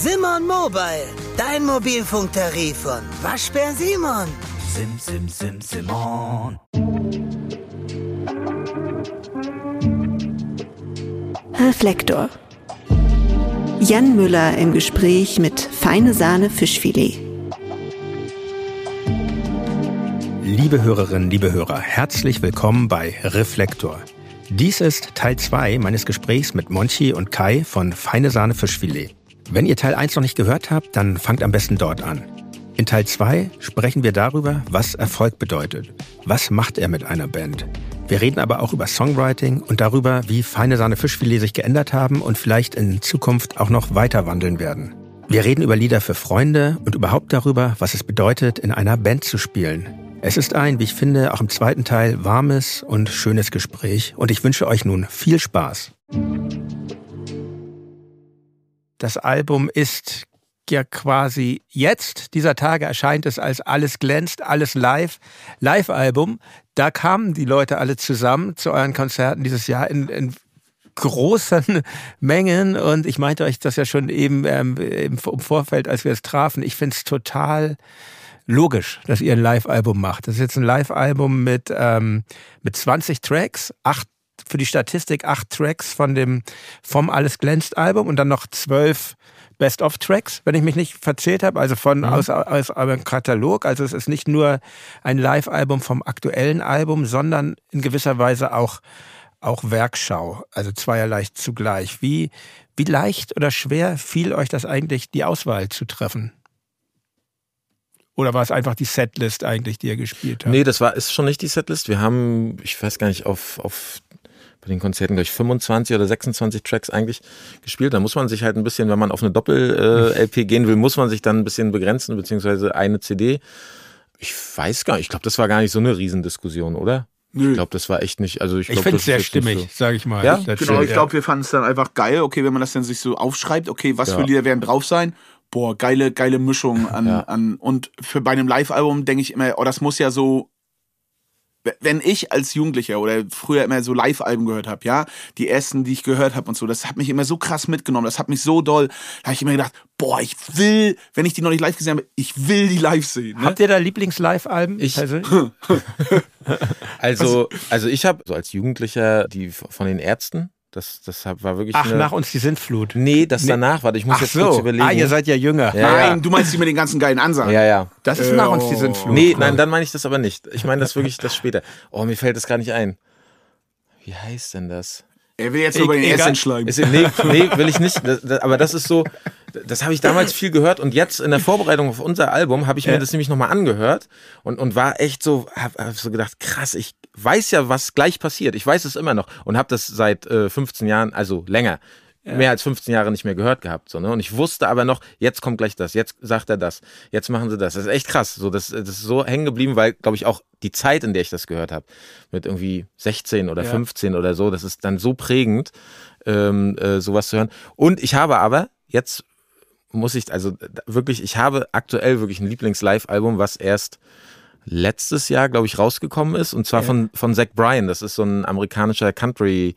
Simon Mobile, dein Mobilfunktarif von Waschbär Simon. Sim, sim, sim, Simon. Reflektor. Jan Müller im Gespräch mit Feine Sahne Fischfilet. Liebe Hörerinnen, liebe Hörer, herzlich willkommen bei Reflektor. Dies ist Teil 2 meines Gesprächs mit Monchi und Kai von Feine Sahne Fischfilet. Wenn ihr Teil 1 noch nicht gehört habt, dann fangt am besten dort an. In Teil 2 sprechen wir darüber, was Erfolg bedeutet. Was macht er mit einer Band? Wir reden aber auch über Songwriting und darüber, wie Feine Sahne Fischfilet sich geändert haben und vielleicht in Zukunft auch noch weiter wandeln werden. Wir reden über Lieder für Freunde und überhaupt darüber, was es bedeutet, in einer Band zu spielen. Es ist ein, wie ich finde, auch im zweiten Teil warmes und schönes Gespräch und ich wünsche euch nun viel Spaß. Das Album ist ja quasi jetzt, dieser Tage erscheint es als Alles glänzt, alles live, Live-Album. Da kamen die Leute alle zusammen zu euren Konzerten dieses Jahr in, in großen Mengen und ich meinte euch das ja schon eben ähm, im Vorfeld, als wir es trafen. Ich finde es total logisch, dass ihr ein Live-Album macht. Das ist jetzt ein Live-Album mit, ähm, mit 20 Tracks, acht für die Statistik acht Tracks von dem vom Alles glänzt Album und dann noch zwölf Best-of-Tracks, wenn ich mich nicht verzählt habe, also von mhm. aus, aus einem Katalog. Also es ist nicht nur ein Live-Album vom aktuellen Album, sondern in gewisser Weise auch auch Werkschau, also zweierlei zugleich. Wie, wie leicht oder schwer fiel euch das eigentlich, die Auswahl zu treffen? Oder war es einfach die Setlist eigentlich, die ihr gespielt habt? Nee, das war, ist schon nicht die Setlist. Wir haben, ich weiß gar nicht, auf, auf bei den Konzerten gleich 25 oder 26 Tracks eigentlich gespielt. Da muss man sich halt ein bisschen, wenn man auf eine Doppel-LP äh, gehen will, muss man sich dann ein bisschen begrenzen, beziehungsweise eine CD. Ich weiß gar nicht, ich glaube, das war gar nicht so eine Riesendiskussion, oder? Nö. Ich glaube, das war echt nicht. Also ich, ich finde es sehr stimmig, so. sage ich mal. Ja, genau. Stimmt, ich glaube, wir fanden es dann einfach geil. Okay, wenn man das dann sich so aufschreibt, okay, was ja. für Lieder werden drauf sein? Boah, geile, geile Mischung an, ja. an und für bei einem Live-Album denke ich immer, oh, das muss ja so wenn ich als Jugendlicher oder früher immer so Live-Alben gehört habe, ja, die ersten, die ich gehört habe und so, das hat mich immer so krass mitgenommen, das hat mich so doll, da habe ich immer gedacht, boah, ich will, wenn ich die noch nicht live gesehen habe, ich will die live sehen. Ne? Habt ihr da Lieblings-Live-Alben? Ich, also, also ich habe so als Jugendlicher die von den Ärzten, das, das war wirklich. Ach, nach uns die Sintflut. Nee, das nee. danach. Warte, ich muss Ach jetzt so. kurz überlegen. Ah, ihr seid ja jünger. Ja, nein, ja. du meinst die mit den ganzen geilen Ansagen. Ja, ja. Das ist äh, nach uns die Sintflut. Nee, nein, dann meine ich das aber nicht. Ich meine das wirklich das später. Oh, mir fällt das gar nicht ein. Wie heißt denn das? Er will jetzt nur bei den Essen schlagen. Nee, nee, will ich nicht. Das, das, aber das ist so, das habe ich damals viel gehört und jetzt in der Vorbereitung auf unser Album habe ich mir ja. das nämlich nochmal angehört und, und war echt so, habe hab so gedacht, krass, ich weiß ja, was gleich passiert. Ich weiß es immer noch und habe das seit äh, 15 Jahren, also länger, ja. mehr als 15 Jahre nicht mehr gehört gehabt. So, ne? Und ich wusste aber noch, jetzt kommt gleich das, jetzt sagt er das, jetzt machen sie das. Das ist echt krass. So, das, das ist so hängen geblieben, weil, glaube ich, auch die Zeit, in der ich das gehört habe, mit irgendwie 16 oder ja. 15 oder so, das ist dann so prägend, ähm, äh, sowas zu hören. Und ich habe aber, jetzt muss ich, also wirklich, ich habe aktuell wirklich ein Lieblings-Live-Album, was erst letztes Jahr, glaube ich, rausgekommen ist. Und zwar ja. von, von Zach Bryan. Das ist so ein amerikanischer Country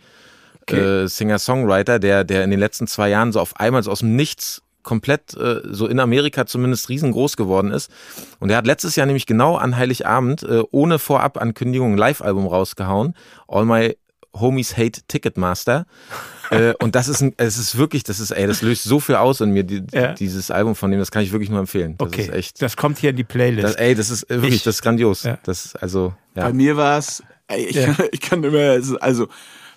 okay. äh, Singer-Songwriter, der, der in den letzten zwei Jahren so auf einmal so aus dem Nichts komplett äh, so in Amerika zumindest riesengroß geworden ist. Und er hat letztes Jahr nämlich genau an Heiligabend äh, ohne Vorabankündigung ein Live-Album rausgehauen. All My Homies Hate Ticketmaster. Äh, und das ist, ein, es ist wirklich, das ist, ey, das löst so viel aus in mir, die, ja. dieses Album von dem, das kann ich wirklich nur empfehlen. Das okay. ist echt. Das kommt hier in die Playlist. Das, ey, das ist äh, wirklich, ich, das ist grandios. Ja. Das, also, ja. Bei mir war es, ich, ja. ich kann immer, also,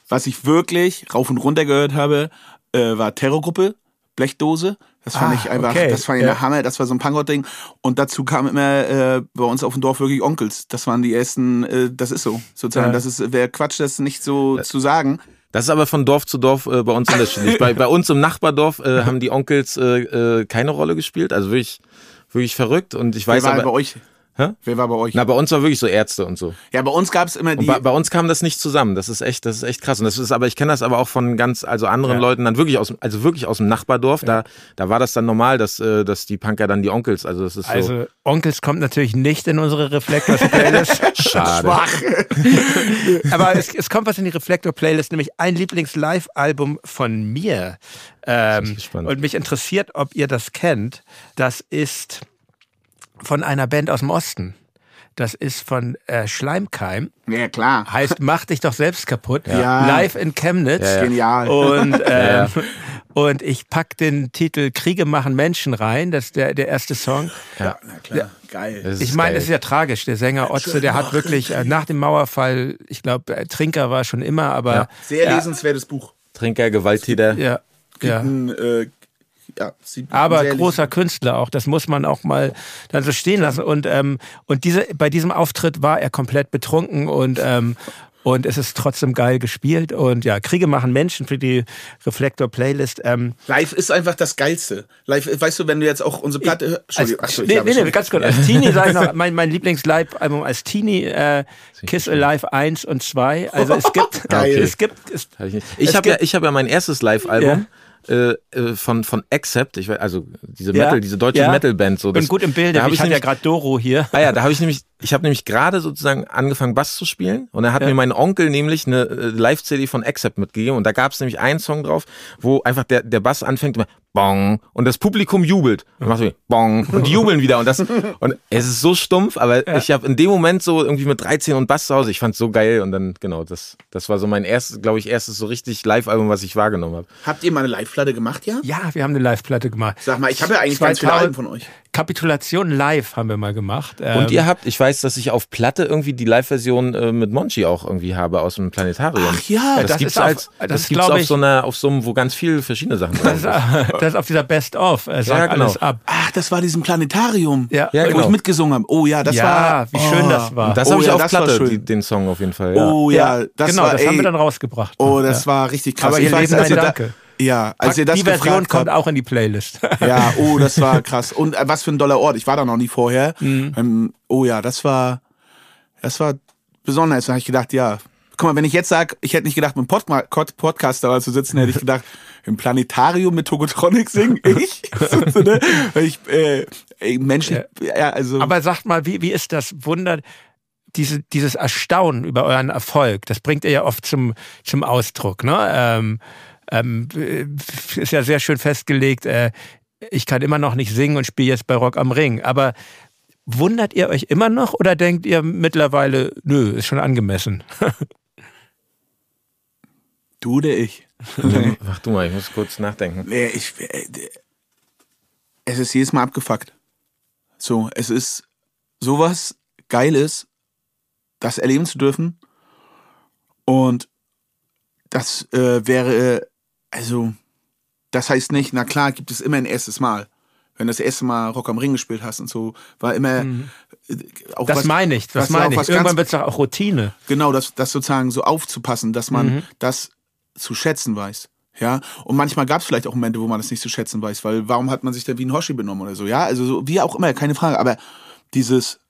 was ich wirklich rauf und runter gehört habe, äh, war Terrorgruppe, Blechdose. Das fand ah, ich einfach, okay. das fand ich ja. der Hammer, das war so ein Punkrock-Ding. Und dazu kam immer äh, bei uns auf dem Dorf wirklich Onkels. Das waren die ersten, äh, das ist so, sozusagen. Ja. Das ist, wäre Quatsch, das nicht so das, zu sagen. Das ist aber von Dorf zu Dorf äh, bei uns unterschiedlich. bei, bei uns im Nachbardorf äh, haben die Onkels äh, äh, keine Rolle gespielt. Also wirklich, wirklich verrückt. Und ich weiß Wer war aber. bei euch? Hä? Wer war bei euch? Na, bei uns war wirklich so Ärzte und so. ja, bei uns gab es immer die. bei, bei uns kam das nicht zusammen. Das ist echt, das ist echt krass. Und das ist aber, ich kenne das aber auch von ganz, also anderen Ja. Leuten dann wirklich aus, dem- also wirklich aus dem Nachbardorf. Da, da war das dann normal, dass, äh, dass die Punker dann die Onkels, also das ist so Also Onkels kommt natürlich nicht in unsere Reflektors-Playlist. schade. Aber es, es kommt was in die Reflektor-Playlist, nämlich ein Lieblings-Live-Album von mir. Ähm, ich gespannt. und mich interessiert, ob ihr das kennt. Das ist von einer Band aus dem Osten. Das ist von äh, Schleimkeim. ja, klar. Heißt, mach dich doch selbst kaputt. Ja. Live in Chemnitz. Ja, ja. Genial. Und, ähm, und ich pack den Titel Kriege machen Menschen rein. Das ist der, der erste Song. ja, na klar. Geil. Ich meine, es ist ja tragisch. Der Sänger Otze, der hat wirklich äh, nach dem Mauerfall, ich glaube, äh, Trinker war schon immer, aber Ja. Sehr Ja. lesenswertes Buch. Trinker, Gewalttäter. ja, ja. Ein, äh, ja, Aber großer Künstler auch, das muss man auch mal dann so stehen lassen. Und, ähm, und diese, bei diesem Auftritt war er komplett betrunken und, ähm, und es ist trotzdem geil gespielt. Und ja, Kriege machen Menschen für die Reflektor-Playlist. Ähm, Live ist einfach das Geilste. Live, weißt du, wenn du jetzt auch unsere Platte hörst. als, achso, ich nee, nee, nee, ganz kurz. Als Teenie sage ich noch, mein, mein Lieblings-Live-Album als Teenie, äh, Kiss Alive 1 und 2. Also es gibt, Geil. es gibt, es, Hab ich. Ich habe ja, ich habe ja mein erstes Live-Album. Äh, äh, von von Accept, ich weiß, also diese Metal, diese deutsche ja. Metal-Band so. bin gut im Bilde. da hab Ich, hatte ja gerade Doro hier. Ah ja, da habe ich nämlich, ich habe nämlich gerade sozusagen angefangen Bass zu spielen und da hat Ja. mir mein Onkel nämlich eine äh, Live-CD von Accept mitgegeben und da gab es nämlich einen Song drauf, wo einfach der, der Bass anfängt immer Bong und das Publikum jubelt und macht so Bong und die jubeln wieder und das und es ist so stumpf, aber ich habe in dem Moment so irgendwie mit 13 und Bass zu Hause, ich fand's so geil und dann genau das das war so mein erstes, glaube ich, erstes so richtig Live-Album, was ich wahrgenommen habe. Habt ihr mal eine Live-Platte gemacht, ja? Ja, wir haben eine Live-Platte gemacht. Sag mal, ich habe ja eigentlich ganz viele 2000 Alben von euch. Kapitulation live haben wir mal gemacht. Und Ähm, ihr habt, ich weiß, dass ich auf Platte irgendwie die Live-Version äh, mit Monchi auch irgendwie habe aus dem Planetarium. Ach ja, das, das gibt's ist auf- als, das das, gibt's auf ich- so einer, auf so einem, wo ganz viele verschiedene Sachen das, ist, sind. das ist auf dieser Best-of. Äh, sagt Ja, genau. alles ab. Ach, das war diesem Planetarium, Ja, Ja, wo genau. ich mitgesungen habe. Oh ja, das ja, war. wie schön oh. das war. Und das Oh habe ich ja, auf war Platte, die, den Song auf jeden Fall. Ja. Oh ja, das genau, war. das ey, haben wir dann rausgebracht. Oh, das ja. war richtig krass. Aber ihr Ich weiß, als ihr da- Danke. Ja, als ihr das die Version kommt auch in die Playlist. Ja, oh, das war krass. Und äh, was für ein doller Ort. Ich war da noch nie vorher. Mhm. Ähm, oh ja, das war, das war besonders. Da habe ich gedacht, ja. Guck mal, wenn ich jetzt sag, ich hätte nicht gedacht, mit einem Pod- Podcast da zu sitzen, hätte ich gedacht, im Planetarium mit Togotronic singen, ich. So, ne? Ich, äh, ey, menschlich, ja, also. Aber sagt mal, wie, wie ist das Wunder, diese, dieses Erstaunen über euren Erfolg? Das bringt ihr ja oft zum, zum Ausdruck. Ne? Ähm, ähm, äh, ist ja sehr schön festgelegt. Äh, ich kann immer noch nicht singen und spiele jetzt bei Rock am Ring. Aber wundert ihr euch immer noch oder denkt ihr mittlerweile, nö, ist schon angemessen? du oder ich? Mach du mal, ich muss kurz nachdenken. Nee, ich, äh, es ist jedes Mal abgefuckt. So, es ist sowas Geiles, das erleben zu dürfen. Und das äh, wäre, also, das heißt nicht, na klar, gibt es immer ein erstes Mal. Wenn du das erste Mal Rock am Ring gespielt hast und so, war immer äh, auch Das was- meine ich, das meine ich. Irgendwann wird es auch Routine. genau, das, das sozusagen so aufzupassen, dass man Mhm. das zu schätzen weiß. Ja, und manchmal gab es vielleicht auch Momente, wo man das nicht zu schätzen weiß, weil warum hat man sich da wie ein Hoshi benommen oder so, ja, also so, wie auch immer, keine Frage, aber dieses,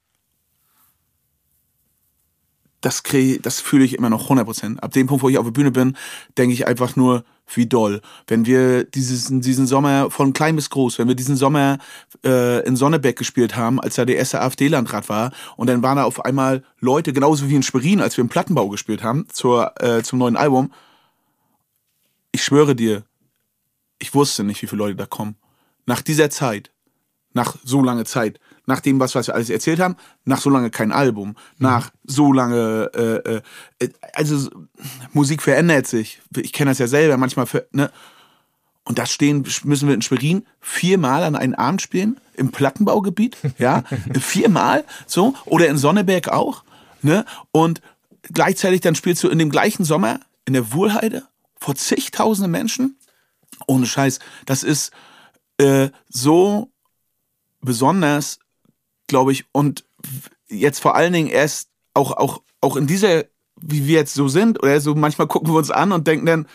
das krieg, das fühle ich immer noch 100%. Ab dem Punkt, wo ich auf der Bühne bin, denke ich einfach nur, wie doll. Wenn wir dieses, diesen Sommer von klein bis groß, wenn wir diesen Sommer äh, in Sonnebeck gespielt haben, als da der erste AfD-Landrat war, und dann waren da auf einmal Leute, genauso wie in Schwerin, als wir im Plattenbau gespielt haben, zur, äh, zum neuen Album. Ich schwöre dir, ich wusste nicht, wie viele Leute da kommen. Nach dieser Zeit, nach so lange Zeit, nach dem, was, was wir alles erzählt haben, nach so lange kein Album, nach so lange, äh, äh, also Musik verändert sich. Ich kenne das ja selber, manchmal, für, ne? Und das stehen, müssen wir in Schwerin viermal an einen Abend spielen, im Plattenbaugebiet, ja, viermal, so, oder in Sonneberg auch, ne? Und gleichzeitig dann spielst du in dem gleichen Sommer in der Wuhlheide vor zigtausenden Menschen. Ohne Scheiß, das ist äh, so besonders, glaube ich, und jetzt vor allen Dingen erst auch, auch, auch in dieser, wie wir jetzt so sind, oder so manchmal gucken wir uns an und denken dann,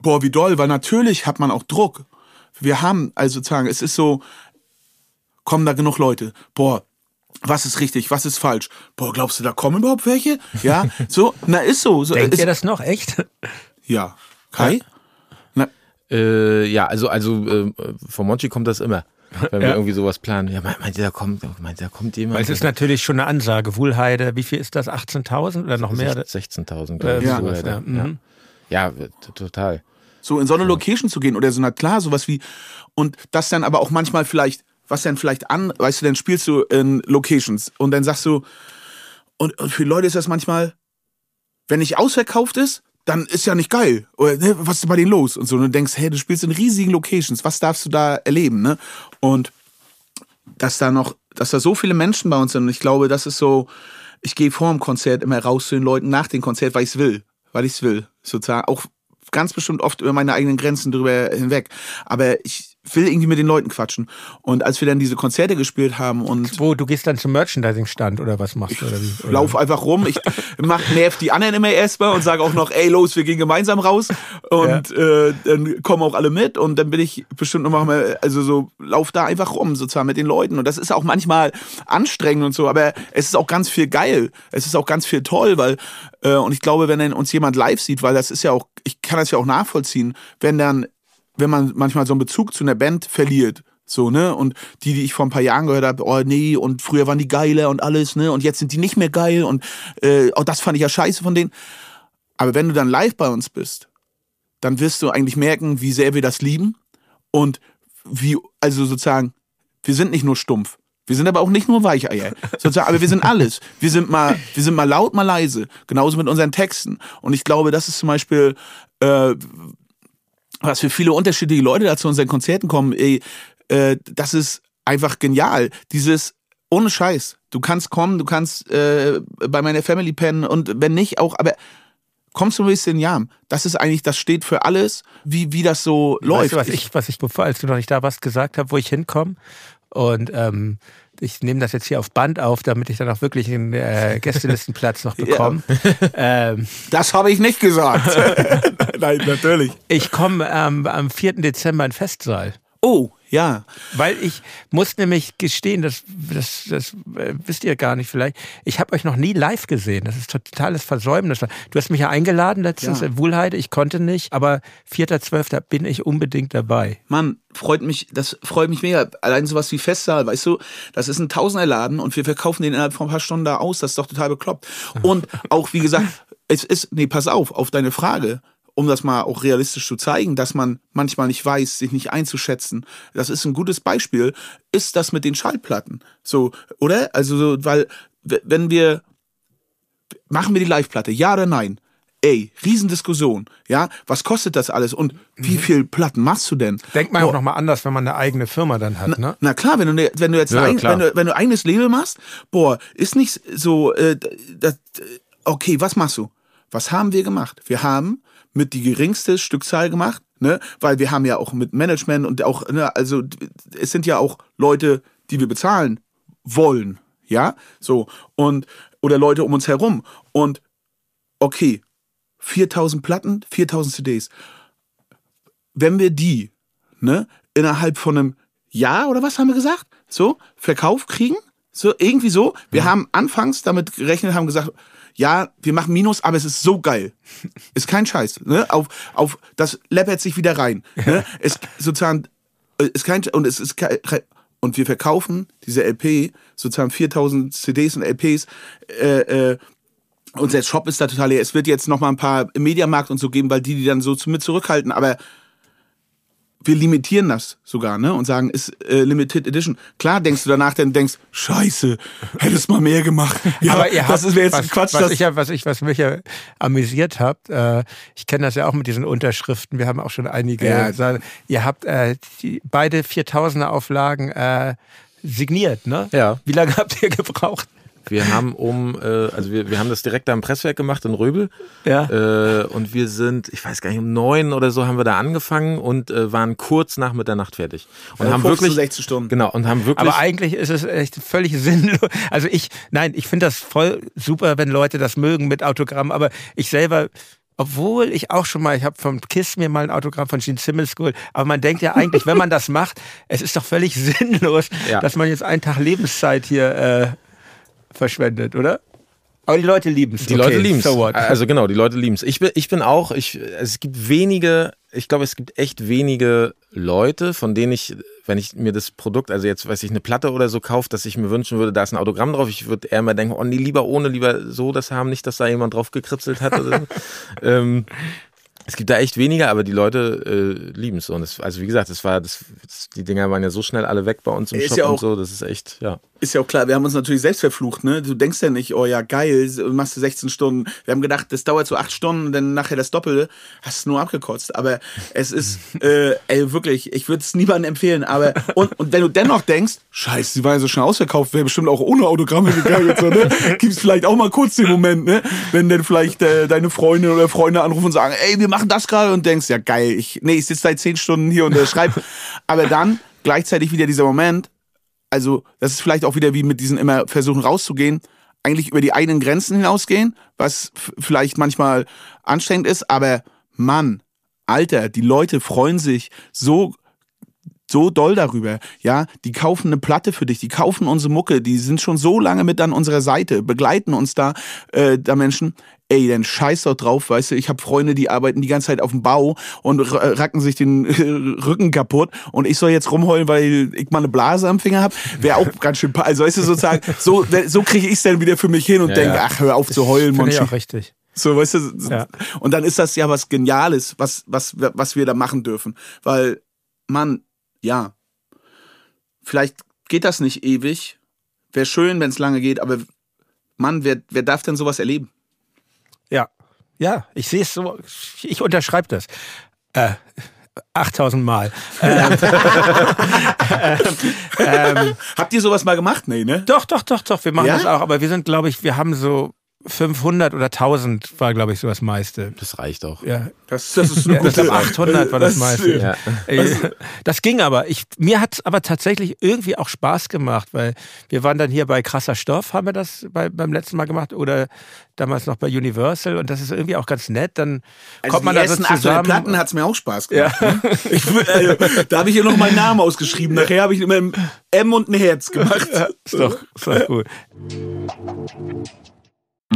boah, wie doll, weil natürlich hat man auch Druck. Wir haben, also sozusagen, es ist so, kommen da genug Leute, boah, was ist richtig, was ist falsch? Boah, glaubst du, da kommen überhaupt welche? Ja, so, na ist so. so Denkt ist, ihr das noch, echt? Ja. Kai? Na, Äh, ja, also, also äh, von Monchi kommt das immer. Wenn wir Ja. irgendwie sowas planen. Ja, meint ihr, da kommt, meint ihr, da kommt jemand? Weil es ist natürlich schon eine Ansage. Wuhlheide, wie viel ist das? 18.000 oder noch mehr? 16.000, Äh, glaube ich. Ja. sowas, ja. Mhm. Ja, total. so in so eine Location zu gehen oder so, na klar, sowas wie, und das dann aber auch manchmal vielleicht, was dann vielleicht an, weißt du, dann spielst du in Locations und dann sagst du, und, und für Leute ist das manchmal, wenn nicht ausverkauft ist, dann ist ja nicht geil. Oder ne, was ist bei denen los? Und so, und du denkst, hey, du spielst in riesigen Locations, was darfst du da erleben, ne? Und dass da noch, dass da so viele Menschen bei uns sind. Und ich glaube, das ist so, ich gehe vor dem Konzert immer raus zu den Leuten nach dem Konzert, weil ich es will. Weil ich es will. Sozusagen. Auch ganz bestimmt oft über meine eigenen Grenzen drüber hinweg. Aber ich will irgendwie mit den Leuten quatschen. Und als wir dann diese Konzerte gespielt haben und Wo, du gehst dann zum Merchandising-Stand oder was machst du? Oder wie? Oder? lauf einfach rum. Ich mach, nerv die anderen immer erstmal und sage auch noch, ey, los, wir gehen gemeinsam raus. Und äh, dann kommen auch alle mit und dann bin ich bestimmt noch mal, also so, lauf da einfach rum, sozusagen mit den Leuten. Und das ist auch manchmal anstrengend und so, aber es ist auch ganz viel geil. Es ist auch ganz viel toll, weil, äh, und ich glaube, wenn dann uns jemand live sieht, weil das ist ja auch, ich kann das ja auch nachvollziehen, wenn dann, wenn man manchmal so einen Bezug zu einer Band verliert, so, ne? Und die, die ich vor ein paar Jahren gehört habe, oh nee, und früher waren die geiler und alles, ne? Und jetzt sind die nicht mehr geil und äh, oh, das fand ich ja scheiße von denen. Aber wenn du dann live bei uns bist, dann wirst du eigentlich merken, wie sehr wir das lieben und wie, also sozusagen, wir sind nicht nur stumpf. Wir sind aber auch nicht nur Weicheier. Sozusagen, aber wir sind alles. Wir sind mal, wir sind mal laut, mal leise. Genauso mit unseren Texten. Und ich glaube, das ist zum Beispiel, äh, was für viele unterschiedliche Leute da zu unseren Konzerten kommen, ey, äh, das ist einfach genial. Dieses ohne Scheiß. Du kannst kommen, du kannst äh, bei meiner Family pennen und wenn nicht auch, aber kommst du ein bisschen Jam. Das ist eigentlich, das steht für alles, wie, wie das so läuft. Weißt du, was ich, was ich, bevor, als du noch nicht da warst, gesagt habe, wo ich hinkomme? Und ähm, ich nehme das jetzt hier auf Band auf, damit ich dann auch wirklich einen äh, Gästelistenplatz noch bekomme. ähm, das habe ich nicht gesagt. Nein, natürlich. ich komme ähm, am 4. Dezember in den Festsaal. Oh, ja. Weil ich muss nämlich gestehen, das, das, das äh, wisst ihr gar nicht vielleicht, ich habe euch noch nie live gesehen. Das ist totales Versäumnis. Du hast mich ja eingeladen letztens Ja. in Wuhlheide, ich konnte nicht, aber 4.12. bin ich unbedingt dabei. Mann, freut mich, das freut mich mega. Allein sowas wie Festsaal, weißt du, das ist ein Tausenderladen und wir verkaufen den innerhalb von ein paar Stunden da aus. Das ist doch total bekloppt. Und auch, wie gesagt, es ist, nee, pass auf, auf deine Frage, um das mal auch realistisch zu zeigen, dass man manchmal nicht weiß, sich nicht einzuschätzen. Das ist ein gutes Beispiel, ist das mit den Schallplatten. So, oder? Also, so, weil, wenn wir, machen wir die Live-Platte, ja oder nein? Ey, Riesendiskussion, ja? Was kostet das alles? Und wie viel Platten machst du denn? Denkt man Boah. auch nochmal anders, wenn man eine eigene Firma dann hat, ne? Na klar, wenn du, ne- wenn du jetzt Ja, ein, wenn, du, wenn du eigenes Label machst, boah, ist nicht so, äh, das, okay, was machst du? Was haben wir gemacht? Wir haben mit die geringste Stückzahl gemacht, ne, weil wir haben ja auch mit Management und auch, ne, also es sind ja auch Leute, die wir bezahlen wollen, ja, so und oder Leute um uns herum und okay, 4000 Platten, 4000 CDs. Wenn wir die, ne, innerhalb von einem Jahr oder was haben wir gesagt? So, Verkauf kriegen? So, irgendwie so. Wir haben anfangs damit gerechnet, haben gesagt, ja, wir machen Minus, aber es ist so geil. Ist kein Scheiß. Ne? Auf, auf, das läppert sich wieder rein. Ne? Es sozusagen, äh, ist kein, und es ist kein, und wir verkaufen diese LP, sozusagen 4000 CDs und LPs, äh, äh, unser Shop ist da total leer. Es wird jetzt noch mal ein paar im Mediamarkt und so geben, weil die die dann so mit zurückhalten. Aber wir limitieren das sogar, ne? Und sagen, ist äh, Limited Edition. Klar denkst du danach, dann denkst, Scheiße, hättest mal mehr gemacht. Ja, aber ihr das habt, wäre jetzt was, Quatsch. was ich ja, was ich, was mich ja amüsiert habt, äh, ich kenne das ja auch mit diesen Unterschriften. Wir haben auch schon einige. Ja. Sa- Ihr habt äh, die, beide 4000er Auflagen äh, signiert, ne? Ja. Wie lange habt ihr gebraucht? Wir haben um, äh, also wir, wir haben das direkt da im Presswerk gemacht in Röbel. Ja. Äh, und wir sind, ich weiß gar nicht, um neun oder so haben wir da angefangen und äh, waren kurz nach Mitternacht fertig. Und Ja, haben 15, wirklich 16 Stunden. Genau, und haben wirklich. Aber eigentlich ist es echt völlig sinnlos. Also ich, nein, ich finde das voll super, wenn Leute das mögen mit Autogramm, aber ich selber obwohl ich auch schon mal, ich habe vom Kiss mir mal ein Autogramm von Gene Simmons geholt, aber man denkt ja eigentlich, wenn man das macht, es ist doch völlig sinnlos, Ja. dass man jetzt einen Tag Lebenszeit hier äh, verschwendet, oder? Aber die Leute lieben es. Die okay, Leute lieben es. So also genau, die Leute lieben es. Ich bin, ich bin auch, ich, es gibt wenige, ich glaube, es gibt echt wenige Leute, von denen ich, wenn ich mir das Produkt, also jetzt weiß ich, eine Platte oder so kaufe, dass ich mir wünschen würde, da ist ein Autogramm drauf. Ich würde eher mal denken, oh nee, lieber ohne, lieber so das haben, nicht, dass da jemand drauf gekritzelt hat. Oder so. ähm, es gibt da echt weniger, aber die Leute äh, lieben es. Und es, also wie gesagt, das war, das, das, die Dinger waren ja so schnell alle weg bei uns im Ist Shop ja und so. Das ist echt, ja. Ist ja auch klar, wir haben uns natürlich selbst verflucht, ne? Du denkst ja nicht, oh ja, geil, machst du 16 Stunden. Wir haben gedacht, das dauert so 8 Stunden, dann nachher das Doppelte. Hast du nur abgekotzt. Aber es ist, äh, ey, wirklich, ich würde es niemandem empfehlen. Aber, und, und wenn du dennoch denkst, scheiße, die war ja so schnell ausverkauft, wäre bestimmt auch ohne Autogramme gegangen. so, ne? Gibt's vielleicht auch mal kurz den Moment, ne? Wenn dann vielleicht äh, deine Freundin oder Freunde anrufen und sagen, ey, wir machen das gerade und denkst, ja geil, ich, nee, ich sitze seit 10 Stunden hier und äh, schreib. Aber dann gleichzeitig wieder dieser Moment, also das ist vielleicht auch wieder wie mit diesen immer versuchen rauszugehen, eigentlich über die eigenen Grenzen hinausgehen, was vielleicht manchmal anstrengend ist, aber Mann, Alter, die Leute freuen sich so so doll darüber, ja, die kaufen eine Platte für dich, die kaufen unsere Mucke, die sind schon so lange mit an unserer Seite, begleiten uns da, äh, da Menschen, ey, dann scheiß doch drauf, weißt du, ich habe Freunde, die arbeiten die ganze Zeit auf dem Bau und r- racken sich den äh, Rücken kaputt und ich soll jetzt rumheulen, weil ich mal eine Blase am Finger hab, wäre auch ganz schön, also weißt du, sozusagen, so, so kriege ich es dann wieder für mich hin und Ja, denke, ja. ach, hör auf zu heulen, Finde ich auch richtig. So, weißt du, Ja. und dann ist das ja was Geniales, was, was, was wir da machen dürfen. Weil, Mann, ja, vielleicht geht das nicht ewig. Wäre schön, wenn es lange geht, aber Mann, wer, wer darf denn sowas erleben? Ja, ja, ich sehe es so, ich unterschreibe das. Äh, 8000 Mal. Ähm, ähm, Habt ihr sowas mal gemacht? Nee, ne? doch, doch, doch, doch, wir machen Ja? das auch, aber wir sind, glaube ich, wir haben so 500 oder 1000 war, glaube ich, so das meiste. Das reicht auch. Ja, Das, das ist Ja, ich glaube 800 war das meiste. Ja. Das ging aber. Ich, mir hat es aber tatsächlich irgendwie auch Spaß gemacht, weil wir waren dann hier bei Krasser Stoff, haben wir das bei, beim letzten Mal gemacht oder damals noch bei Universal und das ist irgendwie auch ganz nett. Dann Also kommt man die da so ersten 800 zusammen. Platten hat's mir auch Spaß gemacht. ne? Ich, also, da habe ich ja noch meinen Namen ausgeschrieben. Nachher habe ich immer ein M und ein Herz gemacht. ist doch, ist doch gut.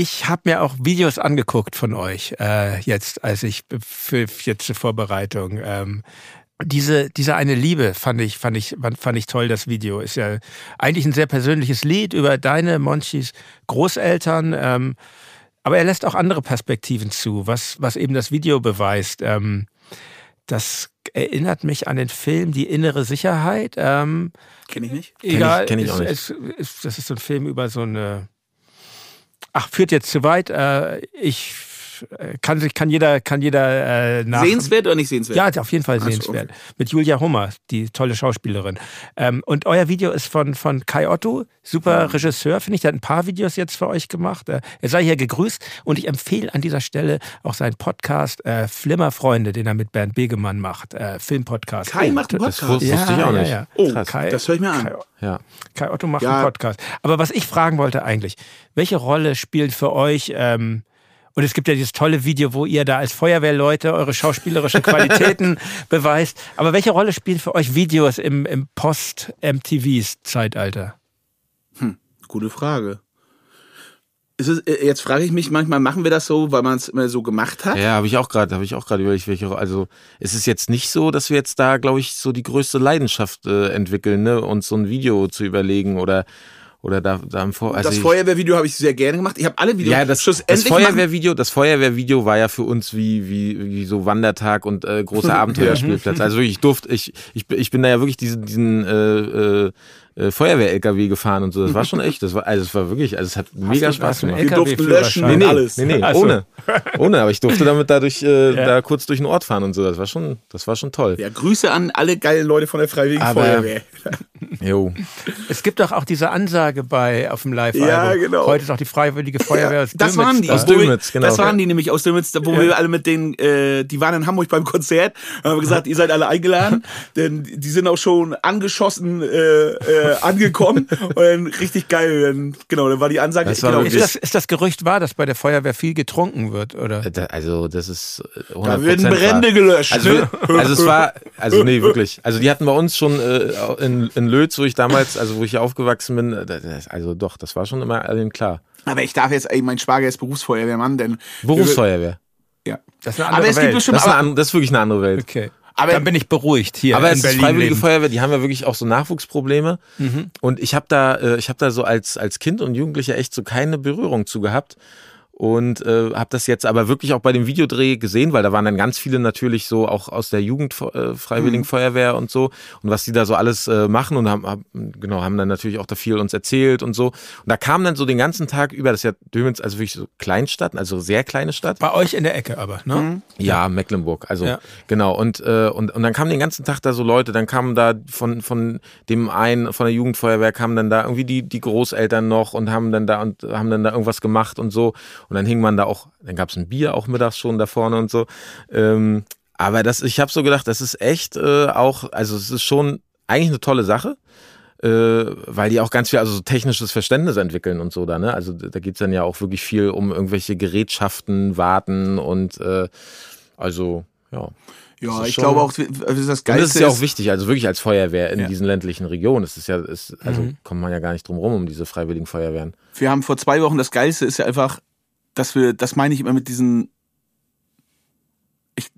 Ich habe mir auch Videos angeguckt von euch äh, jetzt, als ich für jetzt zur Vorbereitung. Ähm, diese, diese eine Liebe fand ich, fand ich, fand ich toll, das Video. Ist ja eigentlich ein sehr persönliches Lied über deine, Monchis Großeltern. Ähm, aber er lässt auch andere Perspektiven zu, was, was eben das Video beweist. Ähm, das erinnert mich an den Film Die innere Sicherheit. Ähm, Kenn ich nicht. ich- egal, kenn ich auch es, Es, es, das ist so ein Film über so eine. Ach, führt jetzt zu weit. Äh, ich kann sich kann jeder kann jeder äh, nach Sehenswert oder nicht sehenswert? ja, auf jeden Fall sehenswert. Mit Julia Hummer, die tolle Schauspielerin. Ähm, und euer Video ist von, von Kai Otto, super Regisseur, finde ich. Der hat ein paar Videos jetzt für euch gemacht. Äh, er sei hier gegrüßt und ich empfehle an dieser Stelle auch seinen Podcast äh, Flimmerfreunde, den er mit Bernd Begemann macht. Äh, Filmpodcast. Kai macht einen Das Podcast. wusste ich auch ja, nicht. Ja, Oh, Krass. Kai, das höre ich mir an. Kai, Ja. Kai Otto macht Ja. einen Podcast. Aber was ich fragen wollte eigentlich, welche Rolle spielt für euch, ähm, und es gibt ja dieses tolle Video, wo ihr da als Feuerwehrleute eure schauspielerischen Qualitäten beweist. Aber welche Rolle spielen für euch Videos im, im Post-MTVs-Zeitalter? Gute Frage. Ist es, äh, jetzt frage ich mich manchmal, machen wir das so, weil man es immer so gemacht hat? Ja, habe ich auch gerade, habe ich auch gerade überlegt, welche, also es ist jetzt nicht so, dass wir jetzt da, glaube ich, so die größte Leidenschaft äh, entwickeln, ne, uns so ein Video zu überlegen oder oder da, da im Vor also das Feuerwehrvideo habe ich sehr gerne gemacht. Ich habe alle Videos ja, das, das Feuerwehrvideo, das Feuerwehrvideo war ja für uns wie, wie, wie so Wandertag und äh, großer Abenteuerspielplatz. Also wirklich, ich durfte, ich, ich, ich bin da ja wirklich diesen, diesen äh, äh, äh, Feuerwehr-LKW gefahren und so. Das war schon echt. Das war, also es war wirklich, also es hat mega du- Spaß gemacht. Wir durften löschen Nee, nee, alles. nee, nee, Ach so. ohne. Ohne, aber ich durfte damit dadurch äh, da kurz durch den Ort fahren und so. Das war schon, das war schon toll. Ja, Grüße an alle geilen Leute von der Freiwilligen Aber- Feuerwehr. Jo. Es gibt doch auch diese Ansage bei auf dem Live-Album. Ja, genau. Heute ist auch die Freiwillige Feuerwehr aus Das waren die da. Aus Dülmitz, genau. Das waren die nämlich aus Dülmitz, wo wir alle mit denen, äh, die waren in Hamburg beim Konzert, haben wir gesagt, ihr seid alle eingeladen, denn die sind auch schon angeschossen äh, äh, angekommen und dann richtig geil. Dann, genau, dann war die Ansage. Das war genau, Ist das, ist das Gerücht wahr, dass bei der Feuerwehr viel getrunken wird, oder? Da, also das ist äh, 100% da werden wahr. Brände gelöscht. Also, also es war, also nee, wirklich. Also die hatten bei uns schon äh, in, in Lötz, wo ich damals, also wo ich hier aufgewachsen bin, äh, das, also doch, das war schon immer allen klar. Aber ich darf jetzt, ey, mein Schwager ist Berufsfeuerwehrmann, denn Berufsfeuerwehr. ja. Das ist eine Aber andere es gibt Welt. bestimmt Das ist, eine, aber, das ist wirklich eine andere Welt. Okay. Aber- Dann bin ich beruhigt hier Aber in es ist Berlin. Freiwillige lebend. Feuerwehr, die haben ja wirklich auch so Nachwuchsprobleme. Und ich habe da, äh, ich habe da so als als Kind und Jugendlicher echt so keine Berührung zu gehabt. Und äh, habe das jetzt aber wirklich auch bei dem Videodreh gesehen, weil da waren dann ganz viele natürlich so auch aus der Jugend äh, Freiwilligen Feuerwehr und so und was die da so alles äh, machen und haben, haben genau haben dann natürlich auch da viel uns erzählt und so. Und da kam dann so den ganzen Tag über, das ist ja Dömitz, also wirklich so Kleinstadt, also sehr kleine Stadt. Bei euch in der Ecke aber, ne? Ja, Mecklenburg. Also Ja. genau. Und, äh, und und dann kamen den ganzen Tag da so Leute. Dann kamen da von von dem einen von der Jugendfeuerwehr kamen dann da irgendwie die die Großeltern noch und haben dann da und haben dann da irgendwas gemacht und so. Und dann hing man da auch. Dann gab's ein Bier auch mittags schon da vorne und so. Ähm, aber das, ich habe so gedacht, das ist echt äh, auch. Also es ist schon eigentlich eine tolle Sache. Äh, weil die auch ganz viel, also so technisches Verständnis entwickeln und so da, ne? Also da geht's dann ja auch wirklich viel um irgendwelche Gerätschaften, Warten und äh, also, ja. ja, ich glaube auch, das Und Geilste das ist ja auch wichtig, also wirklich als Feuerwehr in Ja. diesen ländlichen Regionen. Das ist ja, ist, also kommt man ja gar nicht drum rum um diese freiwilligen Feuerwehren. wir haben vor zwei Wochen, das Geilste ist ja einfach, dass wir, das meine ich immer mit diesen, ich,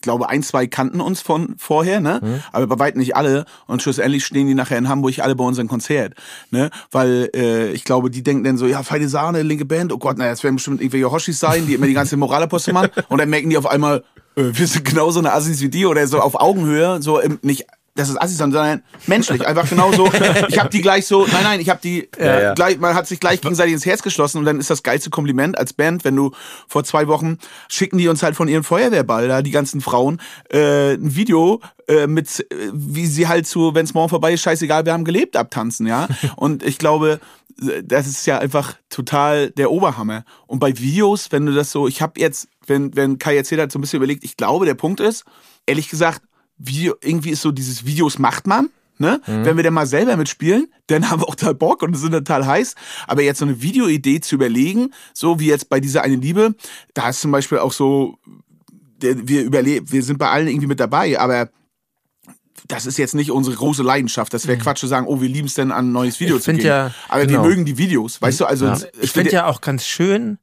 glaube, ein, zwei kannten uns von vorher, ne? Mhm. Aber bei weitem nicht alle. Und schlussendlich stehen die nachher in Hamburg alle bei unserem Konzert, ne? Weil äh, ich glaube, die denken dann so, ja, feine Sahne, linke Band, oh Gott, naja, das werden bestimmt irgendwelche Hoshis sein, die immer die ganze Moralapostel machen. Und dann merken die auf einmal, äh, wir sind genauso eine Assis wie die oder so auf Augenhöhe, so im, nicht das ist Assis, sondern menschlich, einfach genauso. Ich habe die gleich so, nein, nein, ich habe die äh, Ja, ja. gleich, man hat sich gleich gegenseitig ins Herz geschlossen und dann ist das geilste Kompliment als Band, wenn du vor zwei Wochen schicken die uns halt von ihrem Feuerwehrball da, die ganzen Frauen, äh, ein Video äh, mit, äh, wie sie halt zu, wenn's morgen vorbei ist, scheißegal, wir haben gelebt, abtanzen, ja. Und ich glaube, das ist ja einfach total der Oberhammer. Und bei Videos, wenn du das so, ich habe jetzt, wenn, wenn Kai erzählt hat, so ein bisschen überlegt, ich glaube, der Punkt ist, ehrlich gesagt, Video, irgendwie ist so dieses Videos macht man. Ne? Wenn wir dann mal selber mitspielen, dann haben wir auch total Bock und sind total heiß. Aber jetzt so eine Videoidee zu überlegen, so wie jetzt bei dieser eine Liebe, da ist zum Beispiel auch so, wir überleben, wir sind bei allen irgendwie mit dabei, aber das ist jetzt nicht unsere große Leidenschaft. Das wäre Quatsch zu sagen, oh, wir lieben es denn, an ein neues Video Ich zu find gehen. ja- aber genau. wir mögen die Videos, weißt du? Also Ja. Ich finde ja auch ganz schön,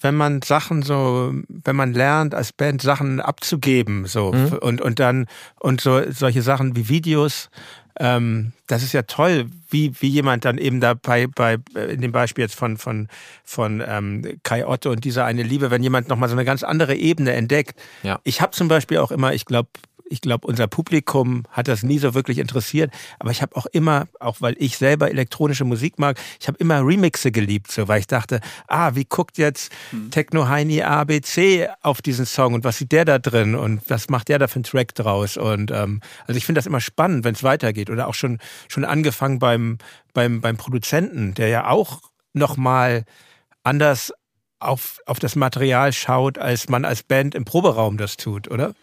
wenn man Sachen so, wenn man lernt, als Band Sachen abzugeben, so Mhm. und und dann und so solche Sachen wie Videos. Ähm, das ist ja toll, wie, wie jemand dann eben da bei, bei in dem Beispiel jetzt von, von, von ähm, Kai Otto und dieser eine Liebe, wenn jemand nochmal so eine ganz andere Ebene entdeckt. Ja. Ich habe zum Beispiel auch immer, ich glaube, ich glaube, unser Publikum hat das nie so wirklich interessiert, aber ich habe auch immer, auch weil ich selber elektronische Musik mag, ich habe immer Remixe geliebt, so weil ich dachte, ah, wie guckt jetzt Techno Heini ABC auf diesen Song und was sieht der da drin und was macht der da für einen Track draus und ähm, also ich finde das immer spannend, wenn es weitergeht oder auch schon schon angefangen beim beim beim Produzenten, der ja auch noch mal anders auf, auf das Material schaut, als man als Band im Proberaum das tut, oder?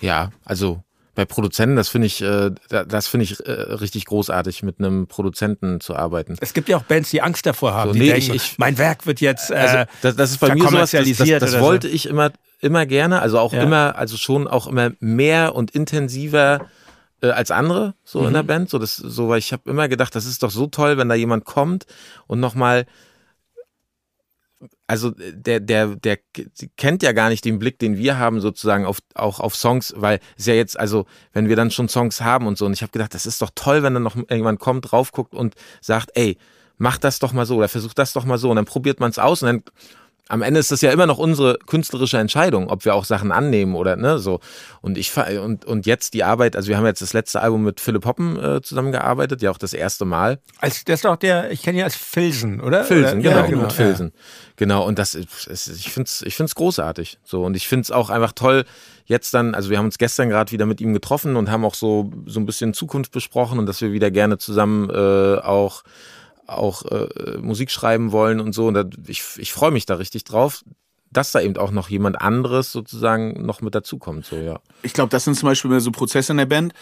Ja, also bei Produzenten, das finde ich, äh, da- das finde ich äh, richtig großartig, mit einem Produzenten zu arbeiten. Es gibt ja auch Bands, die Angst davor haben. So, die nee, denken, ich- mein Werk wird jetzt äh, Also das, das ist bei mir sowas, das, das, das oder so. wollte ich immer, immer gerne, also auch Ja. immer, also schon auch immer mehr und intensiver äh, als andere so Mhm. in der Band. So, das, so, weil ich habe immer gedacht, das ist doch so toll, wenn da jemand kommt und nochmal also der, der, der kennt ja gar nicht den Blick, den wir haben, sozusagen auf, auch auf Songs, weil es ja jetzt, also wenn wir dann schon Songs haben und so, und ich habe gedacht, das ist doch toll, wenn dann noch irgendjemand kommt, drauf guckt und sagt, ey, mach das doch mal so oder versuch das doch mal so und dann probiert man es aus und dann am Ende ist das ja immer noch unsere künstlerische Entscheidung, ob wir auch Sachen annehmen oder ne so. Und ich und und jetzt die Arbeit, also wir haben jetzt das letzte Album mit Philipp Hoppen äh, zusammengearbeitet, ja auch das erste Mal. Als das ist doch der, ich kenne ihn als Filsen, oder? Filsen, oder? genau, Ja, mit Filsen. Genau und das ist, ich find's ich find's großartig. So und ich find's auch einfach toll jetzt dann, also wir haben uns gestern gerade wieder mit ihm getroffen und haben auch so so ein bisschen Zukunft besprochen und dass wir wieder gerne zusammen äh, auch auch äh, Musik schreiben wollen und so. Und da, ich, ich freue mich da richtig drauf, dass da eben auch noch jemand anderes sozusagen noch mit dazukommt. So, ja. Ich glaube, das sind zum Beispiel so Prozesse in der Band.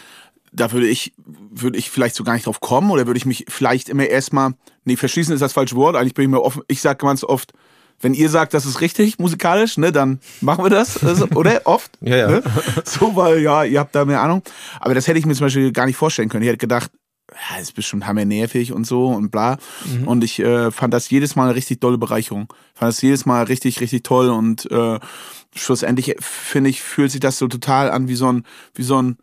Da würde ich, würde ich vielleicht so gar nicht drauf kommen oder würde ich mich vielleicht immer erstmal, nee, verschließen ist das falsche Wort, eigentlich bin ich mir offen, ich sage ganz oft, wenn ihr sagt, das ist richtig musikalisch, ne, dann machen wir das, also, oder? Oft. Ja, ja. Ne? So, weil ja, ihr habt da mehr Ahnung. Aber das hätte ich mir zum Beispiel gar nicht vorstellen können. Ich hätte gedacht, ja, ist bestimmt hammernervig und so und bla. Und ich äh, fand das jedes Mal eine richtig tolle Bereicherung. Fand das jedes Mal richtig, richtig toll und äh, schlussendlich finde ich, fühlt sich das so total an wie so ein, wie so ein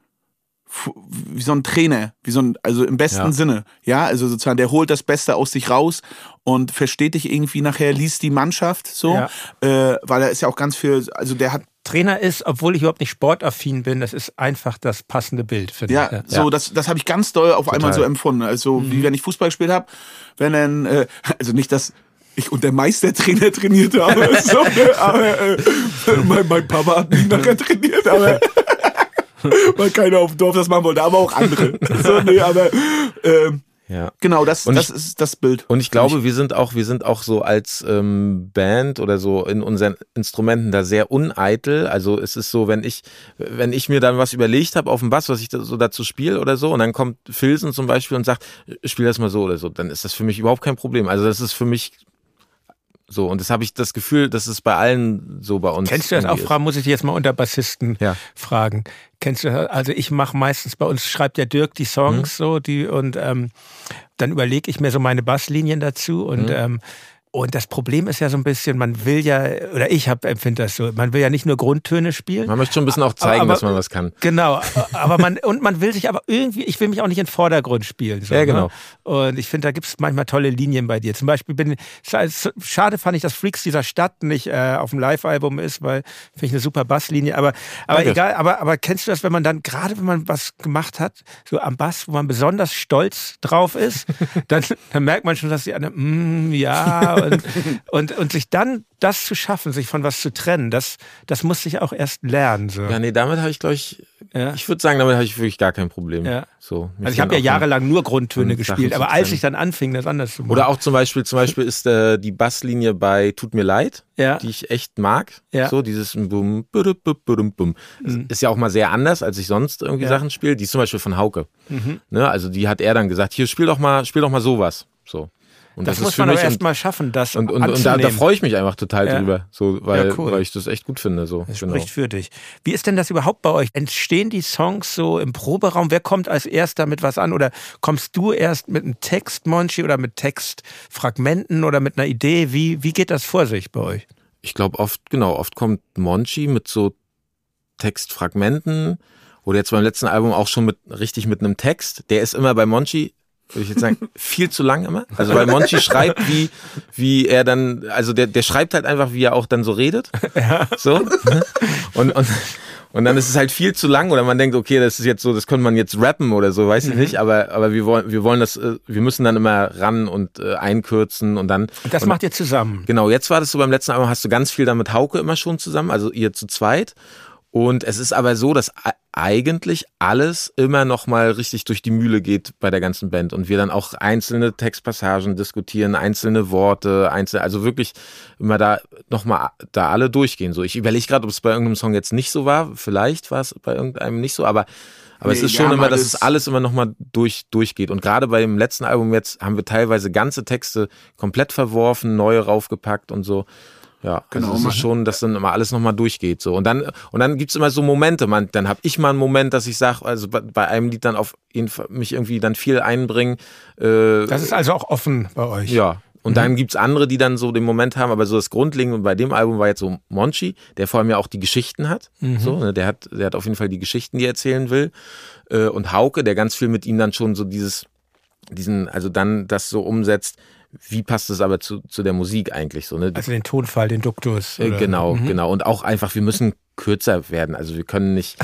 wie so ein Trainer, wie so ein, also im besten Ja. Sinne, ja, also sozusagen, der holt das Beste aus sich raus und versteht dich irgendwie nachher, liest die Mannschaft so, Ja. äh, weil er ist ja auch ganz viel, also der hat Trainer ist, obwohl ich überhaupt nicht sportaffin bin, das ist einfach das passende Bild, finde Ja, ich. so das, das habe ich ganz doll auf einmal so empfunden. Also Mhm. wie wenn ich Fußball gespielt habe, wenn dann, äh, also nicht, dass ich und der Meistertrainer trainiert habe, so, ne, aber äh, mein, mein Papa hat mich nachher trainiert, aber weil keiner auf dem Dorf das machen wollte, aber auch andere. So, nee, aber ähm, ja. genau, das, Und das ich- ist das Bild. Und ich glaube, wir sind auch, wir sind auch so als ähm, Band oder so in unseren Instrumenten da sehr uneitel. Also es ist so, wenn ich, wenn ich mir dann was überlegt habe auf dem Bass, was ich da so dazu spiele oder so, und dann kommt Filsen zum Beispiel und sagt, spiel das mal so oder so, dann ist das für mich überhaupt kein Problem. Also das ist für mich so. Und das habe ich das Gefühl, dass es bei allen so bei uns. Kennst du das auch, ist. Frau, muss ich dich jetzt mal unter Bassisten Ja. fragen. Kennst du das? Also ich mache meistens, bei uns schreibt der Dirk die Songs Mhm. so, die und ähm, dann überlege ich mir so meine Basslinien dazu und Mhm. ähm, und das Problem ist ja so ein bisschen, man will ja, oder ich empfinde das so, man will ja nicht nur Grundtöne spielen. Man möchte schon ein bisschen auch zeigen, Aber- dass man was kann. Genau, aber man, und man will sich aber irgendwie, ich will mich auch nicht in den Vordergrund spielen. So, Ja, genau. Ne? Und ich finde, da gibt es manchmal tolle Linien bei dir. Zum Beispiel bin schade fand ich, dass Freaks dieser Stadt nicht äh, auf dem Live-Album ist, weil finde ich eine super Basslinie. Aber, aber Danke. egal, aber, aber kennst du das, wenn man dann, gerade wenn man was gemacht hat, so am Bass, wo man besonders stolz drauf ist, dann, dann merkt man schon, dass die anderen, mm, ja, und, und, und sich dann das zu schaffen, sich von was zu trennen, das, das muss ich auch erst lernen. So. Ja, nee, damit habe ich, glaube ich, Ja. ich würde sagen, damit habe ich wirklich gar kein Problem. Ja. So, Also ich habe ja jahrelang nur Grundtöne gespielt, aber als ich dann anfing, das anders zu machen. Oder auch zum Beispiel, zum Beispiel ist äh, die Basslinie bei Tut mir leid, Ja. die ich echt mag. Ja. So dieses Bum, bum, bum, bum, bum. Ist ja auch mal sehr anders, als ich sonst irgendwie Ja. Mhm. Sachen spiele. Die ist zum Beispiel von Hauke. Ne? Also die hat er dann gesagt, hier spiel doch mal, spiel doch mal sowas. So. Und das, das, muss man aber erst mal schaffen, das und, und, und da, da freue ich mich einfach total Ja. drüber, so, weil, Ja, cool. weil ich das echt gut finde. So. Das Genau. spricht für dich. Wie ist denn das überhaupt bei euch? Entstehen die Songs so im Proberaum? Wer kommt als erster mit was an? Oder kommst du erst mit einem Text, Monchi, oder mit Textfragmenten oder mit einer Idee? Wie, wie geht das vor sich bei euch? Ich glaube oft, genau, oft kommt Monchi mit so Textfragmenten oder jetzt beim letzten Album auch schon mit richtig mit einem Text. Der ist immer bei Monchi, würde ich jetzt sagen, viel zu lang immer. Also weil Monchi schreibt, wie, wie er dann, also der, der schreibt halt einfach, wie er auch dann so redet. So. Und, und, und dann ist es halt viel zu lang oder man denkt, okay, das ist jetzt so, das könnte man jetzt rappen oder so, weiß ich nicht, aber, aber wir wollen, wir wollen das, äh, wir müssen dann immer ran und äh, einkürzen und dann. Und das und, macht ihr zusammen. Genau, jetzt war das so beim letzten Album, hast du ganz viel dann mit Hauke immer schon zusammen, also ihr zu zweit. Und es ist aber so, dass eigentlich alles immer noch mal richtig durch die Mühle geht bei der ganzen Band und wir dann auch einzelne Textpassagen diskutieren, einzelne Worte, einzelne, also wirklich immer da noch mal da alle durchgehen. So, ich überlege gerade, ob es bei irgendeinem Song jetzt nicht so war. Vielleicht war es bei irgendeinem nicht so, aber aber es Nee, ist wir schon immer, dass es alles immer noch mal durch durchgeht. Und gerade bei dem letzten Album jetzt haben wir teilweise ganze Texte komplett verworfen, neue raufgepackt und so. Ja, Genau, also man- ist schon, dass dann immer alles nochmal durchgeht. So. Und dann, und dann gibt's immer so Momente. Man, dann habe ich mal einen Moment, dass ich sage, also bei, bei einem Lied dann auf jeden Fall mich irgendwie dann viel einbringen. Äh, Das ist also auch offen bei euch. ja. Und mhm. dann gibt's andere, die dann so den Moment haben, aber so das Grundlegende bei dem Album war jetzt so Monchi, der vor allem ja auch die Geschichten hat. Mhm. So, ne, der hat, der hat auf jeden Fall die Geschichten, die er erzählen will. Äh, und Hauke, der ganz viel mit ihm dann schon so dieses, diesen, also dann das so umsetzt, wie passt es aber zu, zu der Musik eigentlich so? Ne? Also den Tonfall, den Duktus. Äh, genau, mhm. genau. Und auch einfach, wir müssen kürzer werden. Also wir können nicht.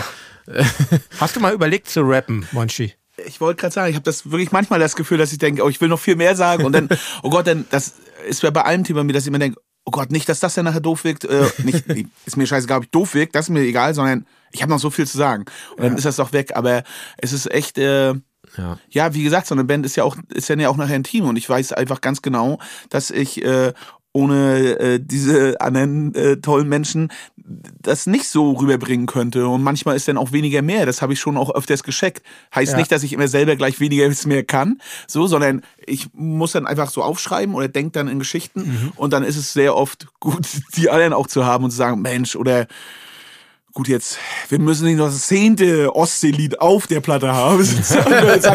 Hast du mal überlegt zu rappen, Monchi? Ich wollte gerade sagen, ich habe das wirklich manchmal das Gefühl, dass ich denke, oh, ich will noch viel mehr sagen und dann, oh Gott, dann das ist ja bei allem Thema mir, dass ich immer denke, oh Gott, nicht, dass das ja nachher doof wirkt. Äh, nicht, ist mir scheißegal, ob ich doof wirkt, das ist mir egal, sondern ich habe noch so viel zu sagen und dann ja. ist das doch weg. Aber es ist echt. Äh, ja. ja, wie gesagt, so eine Band ist ja auch, ist ja auch nachher ein Team und ich weiß einfach ganz genau, dass ich äh, ohne äh, diese anderen äh, tollen Menschen das nicht so rüberbringen könnte. Und manchmal ist dann auch weniger mehr. Das habe ich schon auch öfters gescheckt. Heißt ja. nicht, dass ich immer selber gleich weniger mehr kann, so, sondern ich muss dann einfach so aufschreiben oder denke dann in Geschichten. Mhm. Und dann ist es sehr oft gut, die anderen auch zu haben und zu sagen, Mensch, oder Gut, jetzt, wir müssen nicht noch das zehnte Ostseelied auf der Platte haben.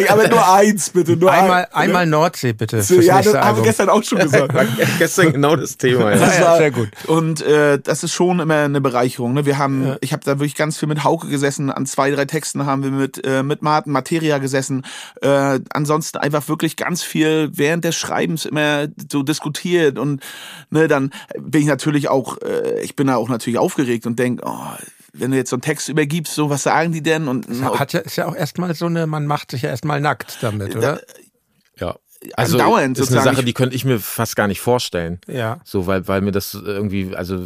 aber nur eins, bitte. Nur einmal, ein, einmal Nordsee, bitte. So, ja, das haben wir gestern auch schon gesagt. gestern genau das Thema. Ja. Das war, sehr gut. Und äh, das ist schon immer eine Bereicherung. Ne? Wir haben, ja. ich habe da wirklich ganz viel mit Hauke gesessen. An zwei, drei Texten haben wir mit, äh, mit Martin Materia gesessen. Äh, ansonsten einfach wirklich ganz viel während des Schreibens immer so diskutiert. Und ne, dann bin ich natürlich auch, äh, ich bin da auch natürlich aufgeregt und denk, oh, wenn du jetzt so einen Text übergibst, so was sagen die denn? Und, Hat ja, ist ja auch erstmal so eine, man macht sich ja erstmal nackt damit, oder? ja. Also Andauernd, ist eine Sache, die könnte ich mir fast gar nicht vorstellen. Ja. So, weil, weil mir das irgendwie, also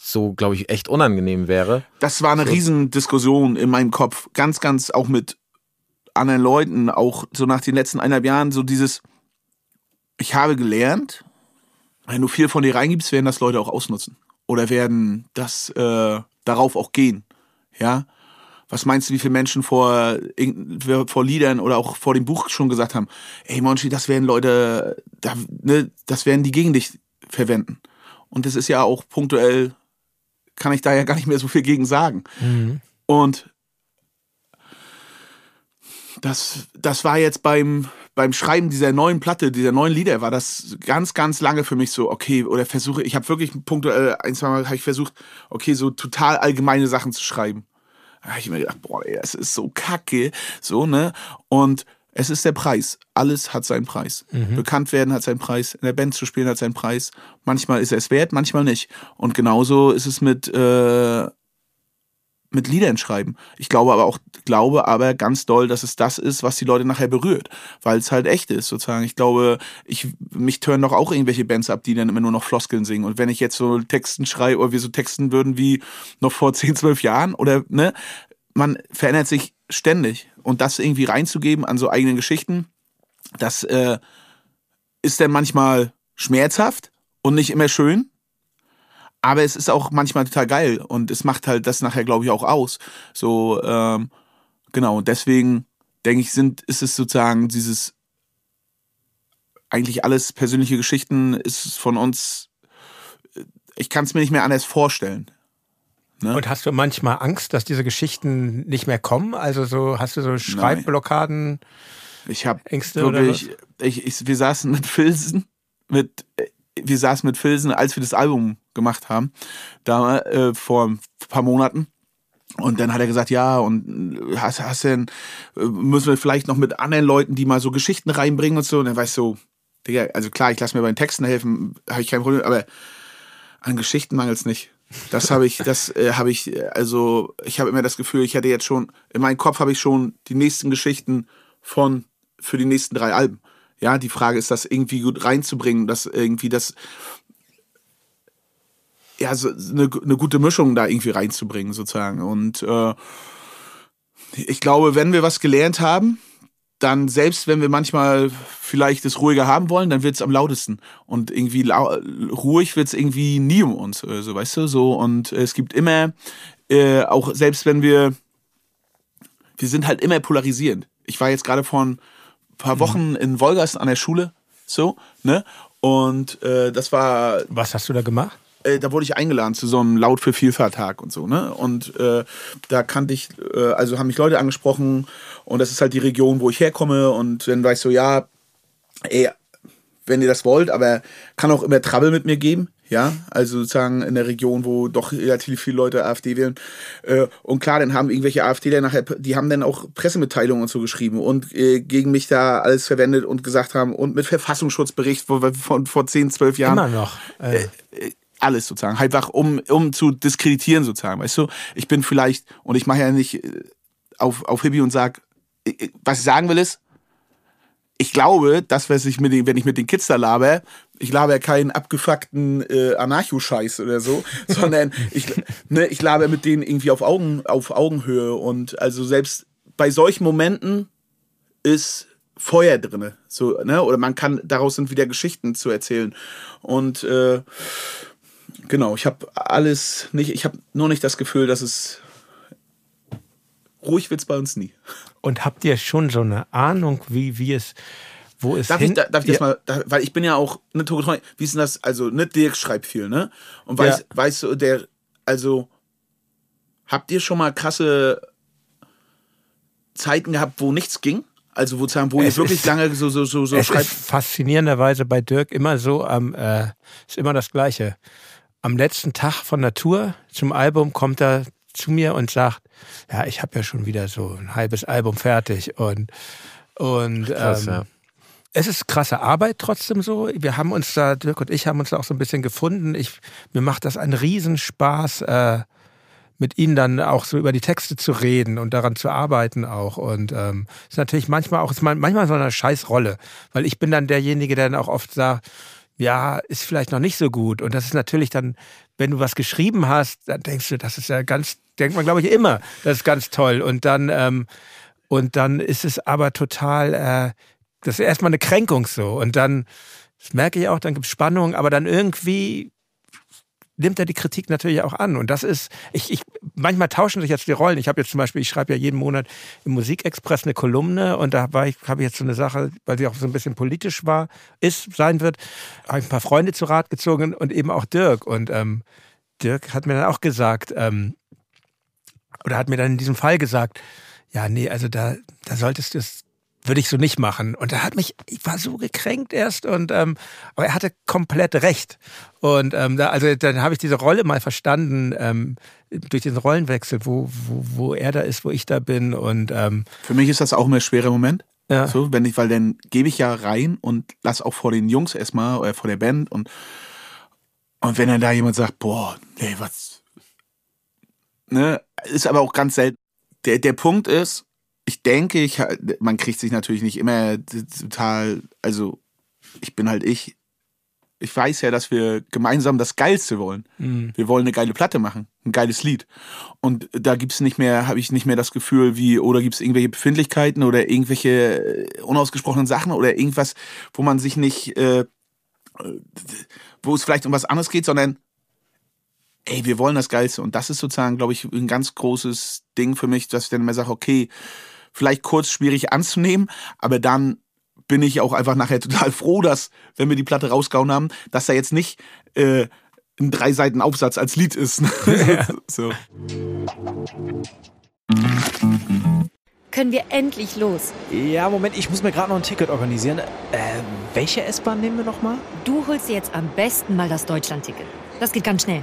so, glaube ich, echt unangenehm wäre. Das war eine so. Riesendiskussion in meinem Kopf. Ganz, ganz auch mit anderen Leuten, auch so nach den letzten eineinhalb Jahren, so dieses, ich habe gelernt, wenn du viel von dir reingibst, werden das Leute auch ausnutzen. Oder werden das äh, darauf auch gehen. Ja. Was meinst du, wie viele Menschen vor, vor Liedern oder auch vor dem Buch schon gesagt haben, ey Monchi, das werden Leute, da, ne, das werden die gegen dich verwenden. Und das ist ja auch punktuell, kann ich da ja gar nicht mehr so viel gegen sagen. Mhm. Und das, das war jetzt beim, beim Schreiben dieser neuen Platte, dieser neuen Lieder, war das ganz, ganz lange für mich so, okay, oder versuche, ich habe wirklich punktuell, ein, zwei Mal habe ich versucht, okay, so total allgemeine Sachen zu schreiben. Da habe ich mir gedacht, boah, ey, das ist so kacke, so, ne? Und es ist der Preis. Alles hat seinen Preis. Mhm. Bekannt werden hat seinen Preis. In der Band zu spielen hat seinen Preis. Manchmal ist er es wert, manchmal nicht. Und genauso ist es mit, äh, mit Liedern schreiben. Ich glaube aber auch, glaube aber ganz doll, dass es das ist, was die Leute nachher berührt, weil es halt echt ist, sozusagen. Ich glaube, ich, mich tören doch auch irgendwelche Bands ab, die dann immer nur noch Floskeln singen. Und wenn ich jetzt so Texten schreibe oder wir so texten würden wie noch vor 10, 12 Jahren oder, ne, man verändert sich ständig. Und das irgendwie reinzugeben an so eigenen Geschichten, das äh, ist dann manchmal schmerzhaft und nicht immer schön. Aber es ist auch manchmal total geil und es macht halt das nachher, glaube ich, auch aus. So, ähm, genau, und deswegen denke ich, sind, ist es sozusagen dieses eigentlich alles persönliche Geschichten ist von uns, ich kann es mir nicht mehr anders vorstellen. Ne? Und hast du manchmal Angst, dass diese Geschichten nicht mehr kommen? Also so hast du so Schreibblockaden? Nein. Ich habe wirklich, ich, ich, wir saßen mit Filzen, mit wir saßen mit Filsen, als wir das Album gemacht haben, da äh, vor ein paar Monaten. Und dann hat er gesagt, ja, und hast, hast denn, äh, müssen wir vielleicht noch mit anderen Leuten, die mal so Geschichten reinbringen und so. Und dann war ich so, Digga, also klar, ich lasse mir bei den Texten helfen, habe ich kein Problem, aber an Geschichten mangelt es nicht. Das habe ich, das äh, habe ich, also ich habe immer das Gefühl, ich hätte jetzt schon, in meinem Kopf habe ich schon die nächsten Geschichten von, für die nächsten drei Alben. Ja, die Frage ist, das irgendwie gut reinzubringen, dass irgendwie das ja so eine, eine gute Mischung da irgendwie reinzubringen sozusagen. Und äh, ich glaube, wenn wir was gelernt haben, dann selbst wenn wir manchmal vielleicht das ruhiger haben wollen, dann wird es am lautesten. Und irgendwie ruhig wird es irgendwie nie um uns, so also, weißt du, so. Und es gibt immer, äh, auch selbst wenn wir, wir sind halt immer polarisierend. Ich war jetzt gerade von paar mhm. Wochen in Wolgast an der Schule, so, ne? Und äh, das war. Was hast du da gemacht? Äh, da wurde ich eingeladen zu so einem Laut für Vielfalt-Tag und so, ne? Und äh, da kannte ich, äh, also haben mich Leute angesprochen und das ist halt die Region, wo ich herkomme und dann war ich so, ja, ey, wenn ihr das wollt, aber kann auch immer Trouble mit mir geben. Ja, also sozusagen in der Region, wo doch relativ viele Leute AfD wählen. Äh, und klar, dann haben irgendwelche AfDler nachher, die haben dann auch Pressemitteilungen und so geschrieben und äh, gegen mich da alles verwendet und gesagt haben und mit Verfassungsschutzbericht von, vor 10, 12 Jahren. Immer noch. Äh, äh, alles sozusagen, einfach um, um zu diskreditieren sozusagen, weißt du? Ich bin vielleicht, und ich mache ja nicht auf, auf Hippie und sag, was ich sagen will ist, ich glaube, das, was ich mit den, wenn ich mit den Kids da laber, ich laber keinen abgefuckten äh, Anarcho-Scheiß oder so, sondern ich, ne, ich laber mit denen irgendwie auf, Augen, auf Augenhöhe. Und also selbst bei solchen Momenten ist Feuer drin. So, ne? Oder man kann, daraus sind wieder Geschichten zu erzählen. Und äh, genau, ich habe alles nicht, ich habe nur nicht das Gefühl, dass es ruhig wird es bei uns nie. Und habt ihr schon so eine Ahnung, wie, wie es, wo es Darf hin... ich, da- darf ich das mal, da, weil ich bin ja auch, ne, Tokotronic, wie ist denn das, also, ne, Dirk schreibt viel, ne? Und weiß, Ja. weißt du, der, also, habt ihr schon mal krasse Zeiten gehabt, wo nichts ging? Also, wo, wo ihr wirklich ist- lange so, so, so, so es schreibt? ist faszinierenderweise bei Dirk immer so am, äh, ist immer das Gleiche. Am letzten Tag von Tour zum Album kommt er zu mir und sagt, ja, ich habe ja schon wieder so ein halbes Album fertig und und Krass, ähm, ja. es ist krasse Arbeit trotzdem so. Wir haben uns da, Dirk und ich haben uns da auch so ein bisschen gefunden. Ich, mir macht das einen Riesenspaß, äh, mit ihnen dann auch so über die Texte zu reden und daran zu arbeiten auch. Und ähm, ist natürlich manchmal auch, ist man- manchmal so eine Scheißrolle, weil ich bin dann derjenige, der dann auch oft sagt, ja, ist vielleicht noch nicht so gut. Und das ist natürlich dann, wenn du was geschrieben hast, dann denkst du, das ist ja ganz, denkt man, glaube ich, immer, das ist ganz toll. Und dann, ähm, und dann ist es aber total, äh, das ist erstmal eine Kränkung so. Und dann, das merke ich auch, dann gibt es Spannung, aber dann irgendwie nimmt er die Kritik natürlich auch an. Und das ist, ich, ich, manchmal tauschen sich jetzt die Rollen. Ich habe jetzt zum Beispiel, ich schreibe ja jeden Monat im Musikexpress eine Kolumne und da war ich, habe ich jetzt so eine Sache, weil sie auch so ein bisschen politisch war, ist, sein wird, habe ich ein paar Freunde zu Rat gezogen und eben auch Dirk. Und ähm, Dirk hat mir dann auch gesagt, ähm, oder hat mir dann in diesem Fall gesagt, ja, nee, also da, da solltest du es, würde ich so nicht machen. Und er hat mich, ich war so gekränkt erst und ähm, aber er hatte komplett recht. Und ähm, da, also dann habe ich diese Rolle mal verstanden, ähm, durch diesen Rollenwechsel, wo, wo, wo er da ist, wo ich da bin. Und ähm, Für mich ist das auch immer ein schwerer Moment. ja. So, wenn ich, weil dann gebe ich ja rein und lass auch vor den Jungs erstmal oder vor der Band und und wenn dann da jemand sagt, boah, nee, was, ne, ist aber auch ganz selten. Der, der Punkt ist, ich denke, ich, man kriegt sich natürlich nicht immer total, also ich bin halt ich. Ich weiß ja, dass wir gemeinsam das Geilste wollen. Mhm. Wir wollen eine geile Platte machen, ein geiles Lied. Und da gibt's nicht mehr, habe ich nicht mehr das Gefühl, wie, oder gibt's irgendwelche Befindlichkeiten oder irgendwelche äh, unausgesprochenen Sachen oder irgendwas, wo man sich nicht, äh, wo es vielleicht um was anderes geht, sondern ey, wir wollen das Geilste. Und das ist sozusagen, glaube ich, ein ganz großes Ding für mich, dass ich dann immer sage, okay, vielleicht kurz schwierig anzunehmen, aber dann bin ich auch einfach nachher total froh, dass, wenn wir die Platte rausgehauen haben, dass da jetzt nicht äh, ein drei Seiten Aufsatz als Lied ist. so. Können wir endlich los? Ja, Moment, ich muss mir gerade noch ein Ticket organisieren. Äh, welche S-Bahn nehmen wir nochmal? Du holst dir jetzt am besten mal das Deutschlandticket. Das geht ganz schnell.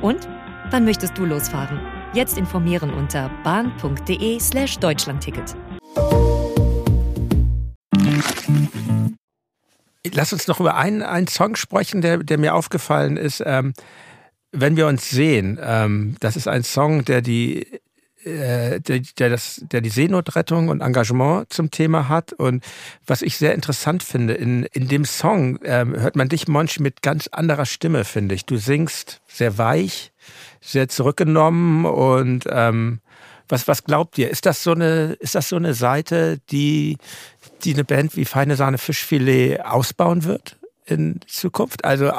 Und wann möchtest du losfahren? Jetzt informieren unter bahn.de slash Deutschlandticket. Lass uns noch über einen, einen Song sprechen, der, der mir aufgefallen ist. Ähm, wenn wir uns sehen, ähm, das ist ein Song, der die, der, der, das, der die Seenotrettung und Engagement zum Thema hat. Und was ich sehr interessant finde, in, in dem Song ähm, hört man dich, Monchi, mit ganz anderer Stimme, finde ich. Du singst sehr weich, sehr zurückgenommen und ähm, was, was glaubt ihr? Ist das so eine, ist das so eine Seite, die, die eine Band wie Feine Sahne Fischfilet ausbauen wird? in Zukunft? Also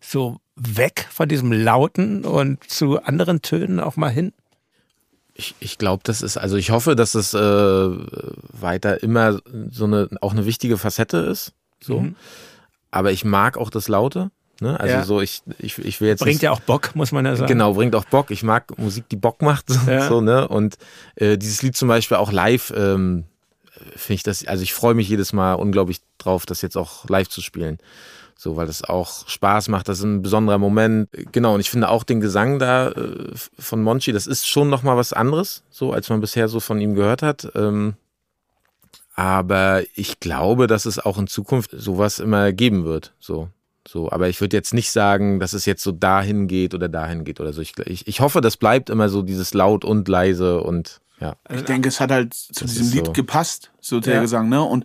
so weg von diesem Lauten und zu anderen Tönen auch mal hin? Ich, ich glaube, das ist, also ich hoffe, dass es äh, weiter immer so eine, auch eine wichtige Facette ist. So. Mhm. Aber ich mag auch das Laute. Ne? Also ja. so, ich, ich, ich will jetzt. Bringt nicht, ja auch Bock, muss man ja sagen. Genau, bringt auch Bock. Ich mag Musik, die Bock macht. So, ja. so ne? Und äh, dieses Lied zum Beispiel auch live, ähm, finde ich das, also ich freue mich jedes Mal unglaublich drauf, das jetzt auch live zu spielen. So, weil das auch Spaß macht, das ist ein besonderer Moment. Genau, und ich finde auch den Gesang da äh, von Monchi, das ist schon nochmal was anderes, so als man bisher so von ihm gehört hat. Ähm, aber ich glaube, dass es auch in Zukunft sowas immer geben wird. So, so, aber ich würde jetzt nicht sagen, dass es jetzt so dahin geht oder dahin geht oder so. Ich, ich, ich hoffe, das bleibt immer so dieses laut und leise und ja. Ich denke, es hat halt zu das diesem Lied so. gepasst, so der ja. Gesang, ne? Und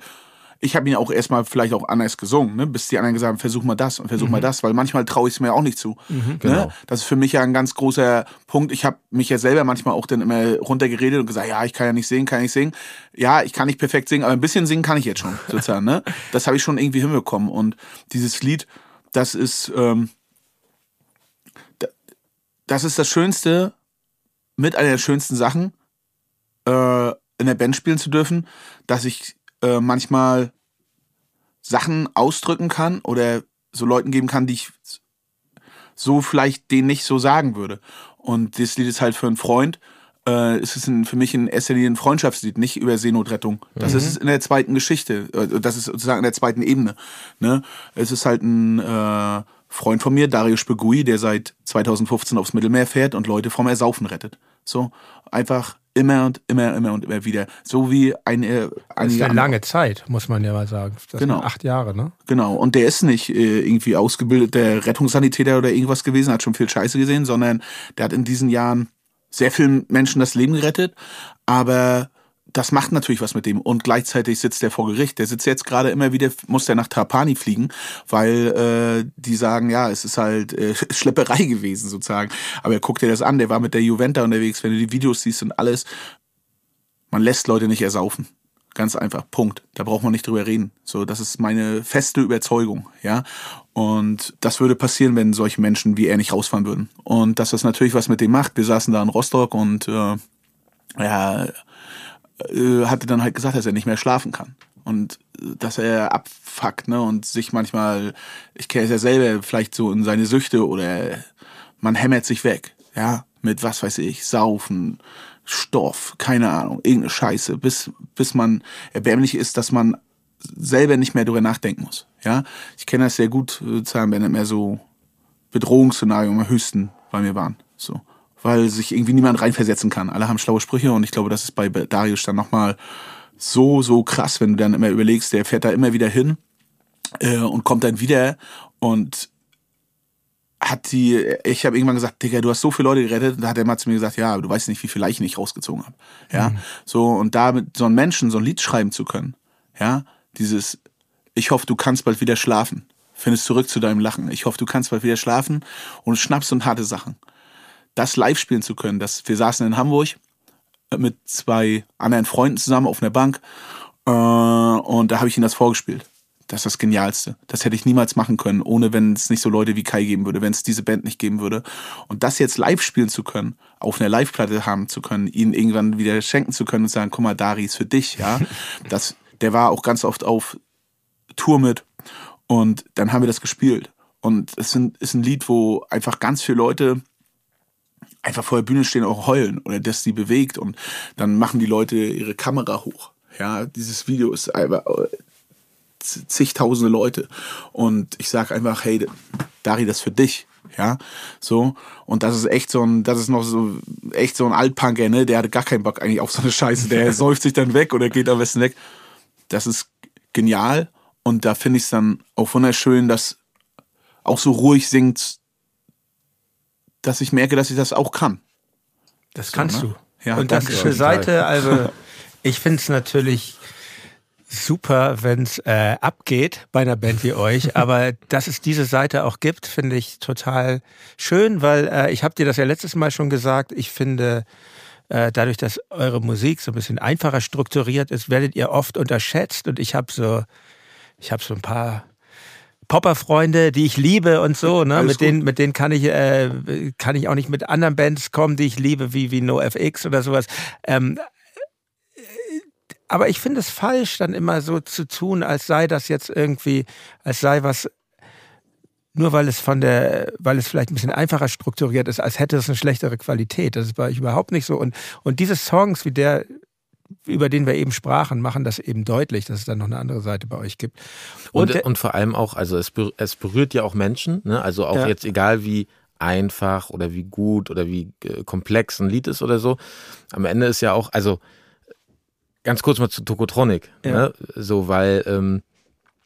ich habe ihn auch erstmal vielleicht auch anders gesungen, ne? bis die anderen gesagt haben, versuch mal das und versuch mhm. mal das, weil manchmal traue ich es mir auch nicht zu. Mhm, ne? genau. Das ist für mich ja ein ganz großer Punkt. Ich habe mich ja selber manchmal auch dann immer runtergeredet und gesagt, ja, ich kann ja nicht singen, kann nicht singen. Ja, ich kann nicht perfekt singen, aber ein bisschen singen kann ich jetzt schon, sozusagen. ne? Das habe ich schon irgendwie hinbekommen. Und dieses Lied, das ist, ähm, das ist das Schönste, mit einer der schönsten Sachen, äh, in der Band spielen zu dürfen, dass ich äh, manchmal Sachen ausdrücken kann oder so Leuten geben kann, die ich so vielleicht denen nicht so sagen würde. Und das Lied ist halt für einen Freund. Äh, es ist ein, für mich in erster Linie ein Freundschaftslied, nicht über Seenotrettung. Das mhm. ist in der zweiten Geschichte. Äh, das ist sozusagen in der zweiten Ebene. Ne? Es ist halt ein äh, Freund von mir, Dario Spegui, der seit 2015 aufs Mittelmeer fährt und Leute vom Ersaufen rettet. So einfach immer und immer, immer und immer wieder. So wie eine. eine das ist eine lange Zeit, muss man ja mal sagen. Das genau. acht Jahre, ne? Genau. Und der ist nicht äh, irgendwie ausgebildeter Rettungssanitäter oder irgendwas gewesen, hat schon viel Scheiße gesehen, sondern der hat in diesen Jahren sehr vielen Menschen das Leben gerettet. Aber das macht natürlich was mit dem. Und gleichzeitig sitzt der vor Gericht. Der sitzt jetzt gerade immer wieder, muss der nach Trapani fliegen, weil äh, die sagen, ja, es ist halt äh, Schlepperei gewesen sozusagen. Aber er guckt dir das an, der war mit der Juventa unterwegs, wenn du die Videos siehst und alles. Man lässt Leute nicht ersaufen. Ganz einfach. Punkt. Da braucht man nicht drüber reden. So, das ist meine feste Überzeugung, ja. Und das würde passieren, wenn solche Menschen wie er nicht rausfahren würden. Und dass das natürlich was mit dem macht. Wir saßen da in Rostock und äh, ja, äh, hatte dann halt gesagt, dass er nicht mehr schlafen kann. Und äh, dass er abfuckt, ne? Und sich manchmal, ich kenne es ja selber, vielleicht so in seine Süchte oder man hämmert sich weg, ja, mit was weiß ich, Saufen, Stoff, keine Ahnung, irgendeine Scheiße, bis, bis man erbärmlich ist, dass man selber nicht mehr darüber nachdenken muss. Ja, ich kenne das sehr gut, sozusagen, wenn nicht mehr so Bedrohungsszenario am höchsten bei mir waren. So weil sich irgendwie niemand reinversetzen kann. Alle haben schlaue Sprüche und ich glaube, das ist bei Darius dann nochmal so, so krass, wenn du dann immer überlegst, der fährt da immer wieder hin äh, und kommt dann wieder und hat die, ich habe irgendwann gesagt, Digga, du hast so viele Leute gerettet, und da hat er mal zu mir gesagt, ja, aber du weißt nicht, wie viele Leichen ich rausgezogen habe. Ja, mhm. so und da mit so einem Menschen so ein Lied schreiben zu können, ja, dieses, ich hoffe, du kannst bald wieder schlafen, findest zurück zu deinem Lachen. Ich hoffe, du kannst bald wieder schlafen und Schnaps und harte Sachen das live spielen zu können. Das, wir saßen in Hamburg mit zwei anderen Freunden zusammen auf einer Bank äh, und da habe ich ihnen das vorgespielt. Das ist das Genialste. Das hätte ich niemals machen können, ohne wenn es nicht so Leute wie Kai geben würde, wenn es diese Band nicht geben würde. Und das jetzt live spielen zu können, auf einer Live-Platte haben zu können, ihnen irgendwann wieder schenken zu können und sagen, guck mal, Dari ist für dich, ja. Das, der war auch ganz oft auf Tour mit und dann haben wir das gespielt. Und es ist ein Lied, wo einfach ganz viele Leute einfach vor der Bühne stehen und auch heulen oder dass sie bewegt und dann machen die Leute ihre Kamera hoch. Ja, dieses Video ist einfach äh, zigtausende Leute und ich sage einfach, hey, Dari, das für dich. Ja, so. Und das ist echt so ein, das ist noch so, echt so ein Altpunker, ne? Der hat gar keinen Bock eigentlich auf so eine Scheiße. Der säuft sich dann weg oder geht am besten weg. Das ist genial. Und da finde ich es dann auch wunderschön, dass auch so ruhig singt, dass ich merke, dass ich das auch kann. Das kannst so, ne? du. Ja, und das ist eine Seite, also ich finde es natürlich super, wenn es äh, abgeht bei einer Band wie euch, aber dass es diese Seite auch gibt, finde ich total schön, weil äh, ich habe dir das ja letztes Mal schon gesagt, ich finde äh, dadurch, dass eure Musik so ein bisschen einfacher strukturiert ist, werdet ihr oft unterschätzt und ich habe so ich habe so ein paar Popper-Freunde, die ich liebe und so, ne? mit denen, mit denen kann ich, äh, kann ich auch nicht mit anderen Bands kommen, die ich liebe, wie, wie NoFX oder sowas. Ähm, aber ich finde es falsch, dann immer so zu tun, als sei das jetzt irgendwie, als sei was nur weil es von der, weil es vielleicht ein bisschen einfacher strukturiert ist, als hätte es eine schlechtere Qualität. Das bei euch überhaupt nicht so. Und, und diese Songs wie der, über den wir eben sprachen, machen das eben deutlich, dass es dann noch eine andere Seite bei euch gibt. Und, und, und vor allem auch, also es, es berührt ja auch Menschen, ne? also auch ja. jetzt egal wie einfach oder wie gut oder wie äh, komplex ein Lied ist oder so. Am Ende ist ja auch, also Ganz kurz mal zu Tokotronic. Ja. Ne? So, weil ähm,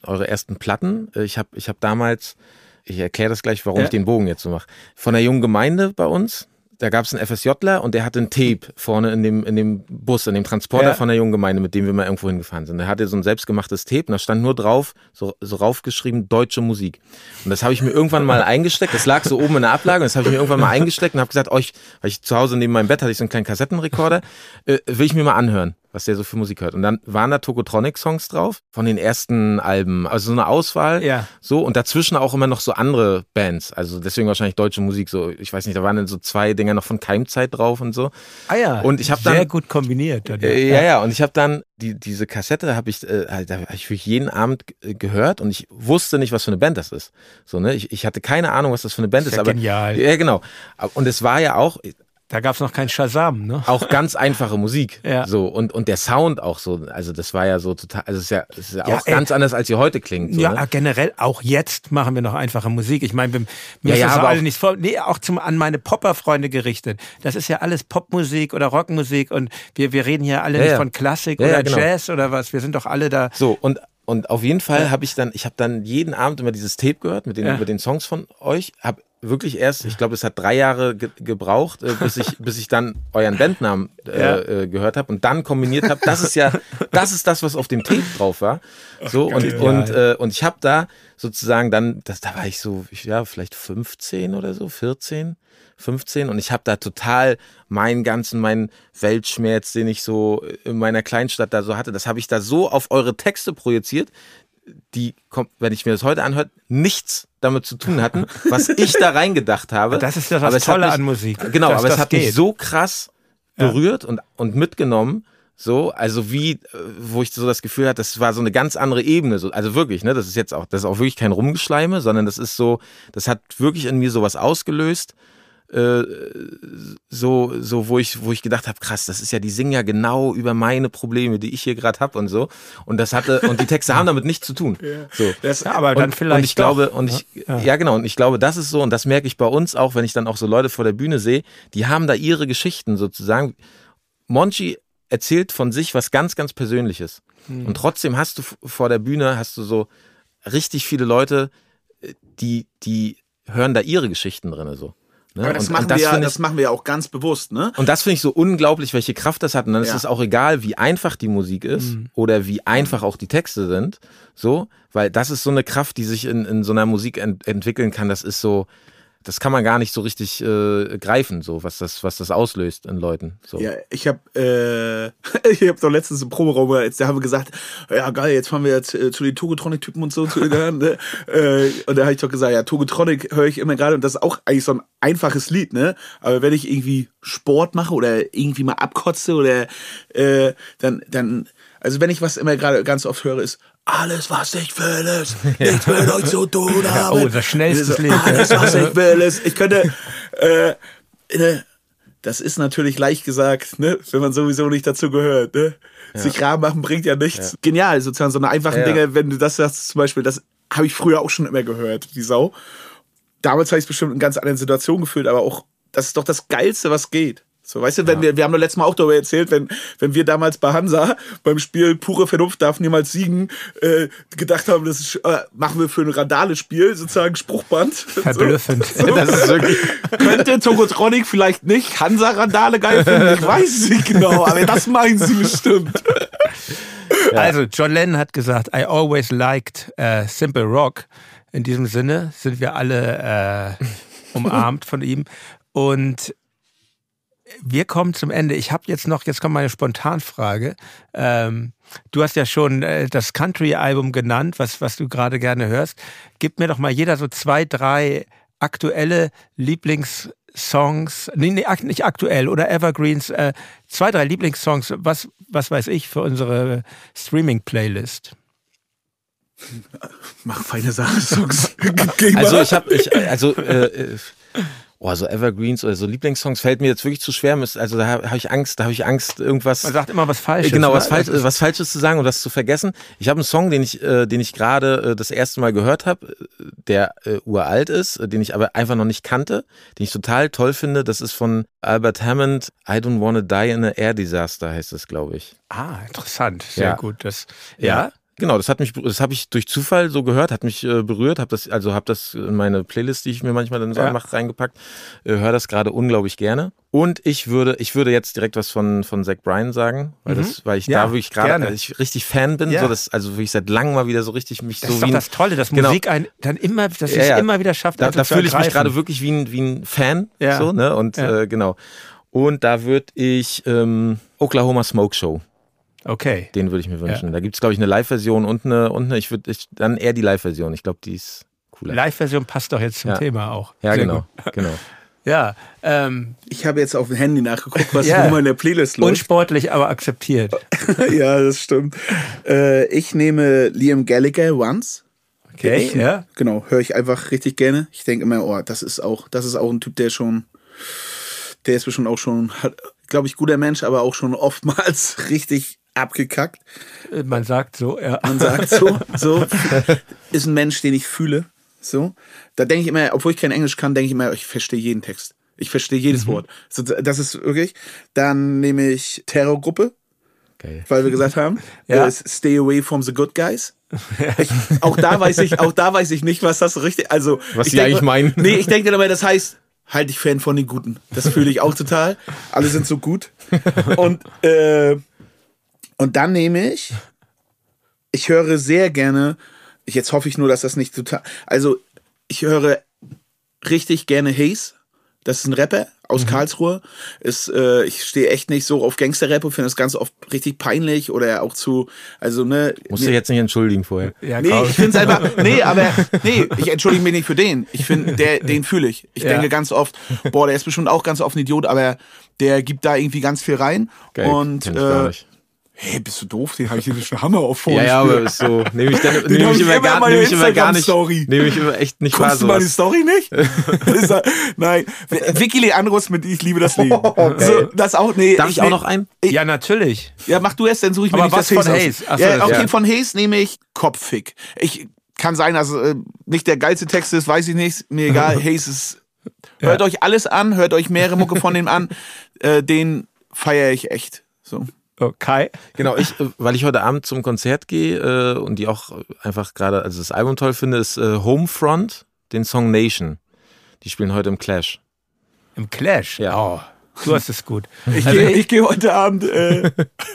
eure ersten Platten, äh, ich habe ich hab damals, ich erkläre das gleich, warum ja. ich den Bogen jetzt so mache. Von der jungen Gemeinde bei uns, da gab es einen FSJler und der hatte ein Tape vorne in dem, in dem Bus, in dem Transporter ja. von der jungen Gemeinde, mit dem wir mal irgendwo hingefahren sind. Der hatte so ein selbstgemachtes Tape und da stand nur drauf, so, so raufgeschrieben, deutsche Musik. Und das habe ich mir irgendwann mal eingesteckt. Das lag so oben in der Ablage und das habe ich mir irgendwann mal eingesteckt und habe gesagt, euch, weil ich zu Hause neben meinem Bett hatte ich so einen kleinen Kassettenrekorder, äh, will ich mir mal anhören was der so für Musik hört. Und dann waren da Tokotronic-Songs drauf von den ersten Alben. Also so eine Auswahl. Ja. So und dazwischen auch immer noch so andere Bands. Also deswegen wahrscheinlich deutsche Musik. So, ich weiß nicht, da waren dann so zwei Dinger noch von Keimzeit drauf und so. Ah ja. Und ich habe dann sehr gut kombiniert. Dann, äh, ja, ja. Und ich habe dann die, diese Kassette habe ich, äh, da hab ich wirklich jeden Abend gehört und ich wusste nicht, was für eine Band das ist. So ne, ich, ich hatte keine Ahnung, was das für eine Band ist. ist. aber genial. Ja, genau. Und es war ja auch, da gab es noch kein Shazam, ne? Auch ganz einfache Musik. Ja. So, und, und der Sound auch so, also das war ja so total, also es ist ja, es ist ja, ja auch ey, ganz anders, als sie heute klingt. So, ja, ne? generell, auch jetzt machen wir noch einfache Musik. Ich meine, ja, ist ja, aber alle nicht vor, nee, auch zum, an meine Popper-Freunde gerichtet. Das ist ja alles Popmusik oder Rockmusik und wir, wir reden hier alle nicht von Klassik oder genau. Jazz oder was. Wir sind doch alle da. So, und und auf jeden Fall habe ich dann, ich habe dann jeden Abend immer dieses Tape gehört mit den, ja. über den Songs von euch, habe wirklich erst, ich glaube, es hat drei Jahre ge gebraucht, äh, bis ich, bis ich dann euren Bandnamen äh, ja. äh, gehört habe und dann kombiniert habe. Das ist ja, das ist das, was auf dem Tape drauf war. So Ach, und und äh, und ich habe da sozusagen dann, das, da war ich so, ja vielleicht 15 oder so, 14, 15 und ich habe da total meinen ganzen, meinen Weltschmerz, den ich so in meiner Kleinstadt da so hatte, das habe ich da so auf eure Texte projiziert, die, wenn ich mir das heute anhört, nichts damit zu tun hatten, was ich da reingedacht habe. Das ist ja das aber Tolle mich, an Musik. Genau, aber es hat geht. mich so krass berührt ja. und, und mitgenommen. So, also wie, äh, wo ich so das Gefühl hatte, das war so eine ganz andere Ebene. So, also wirklich, ne, das ist jetzt auch, das ist auch wirklich kein Rumgeschleime, sondern das ist so, das hat wirklich in mir sowas ausgelöst äh, so, so, wo ich, wo ich gedacht habe, krass, das ist ja, die singen ja genau über meine Probleme, die ich hier gerade habe und so. Und das hatte, und die Texte haben damit nichts zu tun. So. Das, ja, aber dann und, vielleicht. Und ich doch. glaube, und ich, ja. ja. genau, und ich glaube, das ist so, und das merke ich bei uns auch, wenn ich dann auch so Leute vor der Bühne sehe, die haben da ihre Geschichten sozusagen. Monchi erzählt von sich was ganz, ganz Persönliches. Hm. Und trotzdem hast du vor der Bühne, hast du so richtig viele Leute, äh, die, die hören da ihre Geschichten drin, so. Ne? Aber das, und, machen, und das, wir ja, das machen wir ja auch ganz bewusst, ne? Und das finde ich so unglaublich, welche Kraft das hat. Und dann ja. ist es auch egal, wie einfach die Musik ist mhm. oder wie einfach auch die Texte sind. So, weil das ist so eine Kraft, die sich in, in so einer Musik ent entwickeln kann. Das ist so, das kann man gar nicht so richtig äh, greifen, so was das, was das auslöst in Leuten. So. Ja, ich habe äh, ich habe doch letztens im Proberaum, jetzt da haben wir gesagt, ja geil, jetzt fahren wir jetzt äh, zu den Togotronic-Typen und so zu hören. ne? äh, und da habe ich doch gesagt, ja, Togotronic höre ich immer gerade und das ist auch eigentlich so ein einfaches Lied, ne? Aber wenn ich irgendwie Sport mache oder irgendwie mal abkotze oder äh, dann, dann, also wenn ich was immer gerade ganz oft höre, ist alles, was ich will, ist nichts mit euch zu tun haben. oh, das schnellste Lied. Alles, was ich will, ist. Ich könnte, äh, ne, das ist natürlich leicht gesagt, ne, wenn man sowieso nicht dazu gehört, ne. Ja. Sich rar machen bringt ja nichts. Ja. Genial, sozusagen so eine einfachen ja. Dinge, wenn du das sagst, zum Beispiel, das habe ich früher auch schon immer gehört, die Sau. Damals habe ich es bestimmt in ganz anderen Situationen gefühlt, aber auch, das ist doch das Geilste, was geht. So, weißt du, wenn ja. wir, wir haben doch letztes Mal auch darüber erzählt, wenn, wenn wir damals bei Hansa beim Spiel Pure Vernunft darf niemals siegen, äh, gedacht haben, das ist, äh, machen wir für ein Randale-Spiel, sozusagen Spruchband. Verblüffend. So. Das ist wirklich Könnte Tokotronic vielleicht nicht Hansa-Randale geil finden, ich weiß es nicht genau, aber das meinen sie bestimmt. Ja. Also, John Lennon hat gesagt, I always liked uh, Simple Rock. In diesem Sinne sind wir alle äh, umarmt von ihm. Und wir kommen zum Ende. Ich habe jetzt noch, jetzt kommt meine Spontanfrage. Ähm, du hast ja schon äh, das Country-Album genannt, was, was du gerade gerne hörst. Gib mir doch mal jeder so zwei, drei aktuelle Lieblingssongs, nee, nee, nicht aktuell oder Evergreens, äh, zwei, drei Lieblingssongs, was, was weiß ich, für unsere Streaming-Playlist. Mach feine Sachen-Songs. Also ich habe, ich, also äh, äh, oh, so Evergreens oder so Lieblingssongs fällt mir jetzt wirklich zu schwer. Also da habe hab ich Angst, da habe ich Angst, irgendwas. Man sagt immer was Falsches. Genau, ne? was, falsch, was Falsches zu sagen und das zu vergessen. Ich habe einen Song, den ich, äh, den ich gerade äh, das erste Mal gehört habe, der äh, uralt ist, äh, den ich aber einfach noch nicht kannte, den ich total toll finde. Das ist von Albert Hammond. I don't wanna die in a air disaster heißt es, glaube ich. Ah, interessant. Sehr Ja. gut. Das, Ja. ja. Genau, das hat mich, das habe ich durch Zufall so gehört, hat mich äh, berührt, habe das, also habe das in meine Playlist, die ich mir manchmal dann so Ja. anmache, reingepackt, äh, höre das gerade unglaublich gerne. Und ich würde, ich würde jetzt direkt was von von Zach Bryan sagen, weil das, weil ich Mhm. Ja, da wirklich gerade, äh, ich richtig Fan bin, Ja. so das, also wirklich seit langem mal wieder so richtig mich Das so ist doch wie ein- das Tolle, dass Genau. Musik ein, dann immer, dass Ja, es immer wieder schafft, da, da fühle ich mich gerade wirklich wie ein, wie ein Fan, so, ne? Und äh, genau. Und da würde ich ähm, Oklahoma Smoke Show. Okay. Den würde ich mir wünschen. Da gibt es, glaube ich, eine Live-Version und eine, und eine, ich würde ich, dann eher die Live-Version. Ich glaube, die ist cooler. Live-Version passt doch jetzt zum Ja. Thema auch. ja, Sehr genau. gut. genau. Ja, ähm, Ich habe jetzt auf dem Handy nachgeguckt, was Ja. ja. in der Playlist läuft. unsportlich, aber akzeptiert. ja, das stimmt. Äh, ich nehme Liam Gallagher Once. Okay, ich, ja. Genau, höre ich einfach richtig gerne. Ich denke immer, oh, das ist auch, das ist auch ein Typ, der schon, der ist bestimmt auch schon, glaube ich, guter Mensch, aber auch schon oftmals richtig abgekackt. Äh, Man sagt so, ja. Man sagt so, so ist ein Mensch, den ich fühle. So, da denke ich immer, obwohl ich kein Englisch kann, denke ich immer, ich verstehe jeden Text. Ich verstehe jedes Wort. So, das ist wirklich. Dann nehme ich Terrorgruppe, Geil. weil wir gesagt haben, Ja. Stay away from the good guys. Ich, auch da weiß ich, auch da weiß ich nicht, was das richtig. Also Was denke- eigentlich meinen. Nee, ich denke immer, das heißt, halt dich Fan von den Guten. Das fühle ich auch total. Alle sind so gut. Und äh, und dann nehme ich, ich höre sehr gerne. Jetzt hoffe ich nur, dass das nicht total. Also ich höre richtig gerne Hayes. Das ist ein Rapper aus Karlsruhe. Ist, äh, ich stehe echt nicht so auf Gangster-Rap und finde das ganz oft richtig peinlich oder auch zu, also ne. Musst du jetzt nicht entschuldigen vorher. ja Nee, ich finde es einfach. Nee, aber nee, ich entschuldige mich nicht für den. Ich finde, der, den fühle ich. Ich Ja. denke ganz oft, boah, der ist bestimmt auch ganz oft ein Idiot, aber der gibt da irgendwie ganz viel rein. Geil. Und äh, nicht. Hey, bist du doof? Den habe ich hier schon Hammer auf Ja, ja, aber ist so, nehme ich, dann, hab ich ich immer gar, nehme ich immer gar nicht, nehme ich immer echt nicht wahr Guckst du meine. Story nicht? Er- Nein, Vicky Leandros mit Ich liebe das Leben. so, das auch, nee. Darf ich auch nehm- noch einen? ja, natürlich. Ja, mach du erst, dann suche ich mir Aber nicht was das von. Hayes? Ja, okay, ja. von Hayes nehme ich Kopffick. Ich kann sein, dass äh, nicht der geilste Text ist, weiß ich nicht. Mir egal. Hayes ist. Hört euch alles an, hört euch mehrere Mucke von dem an. Äh, den feiere ich echt. So. Okay. Genau, ich, äh, weil ich heute Abend zum Konzert gehe äh, und die auch einfach gerade, also das Album toll finde, ist äh, Homefront, den Song Nation. Die spielen heute im Clash. Im Clash? Ja. Oh, du hast es gut. Ich Also gehe geh heute Abend äh,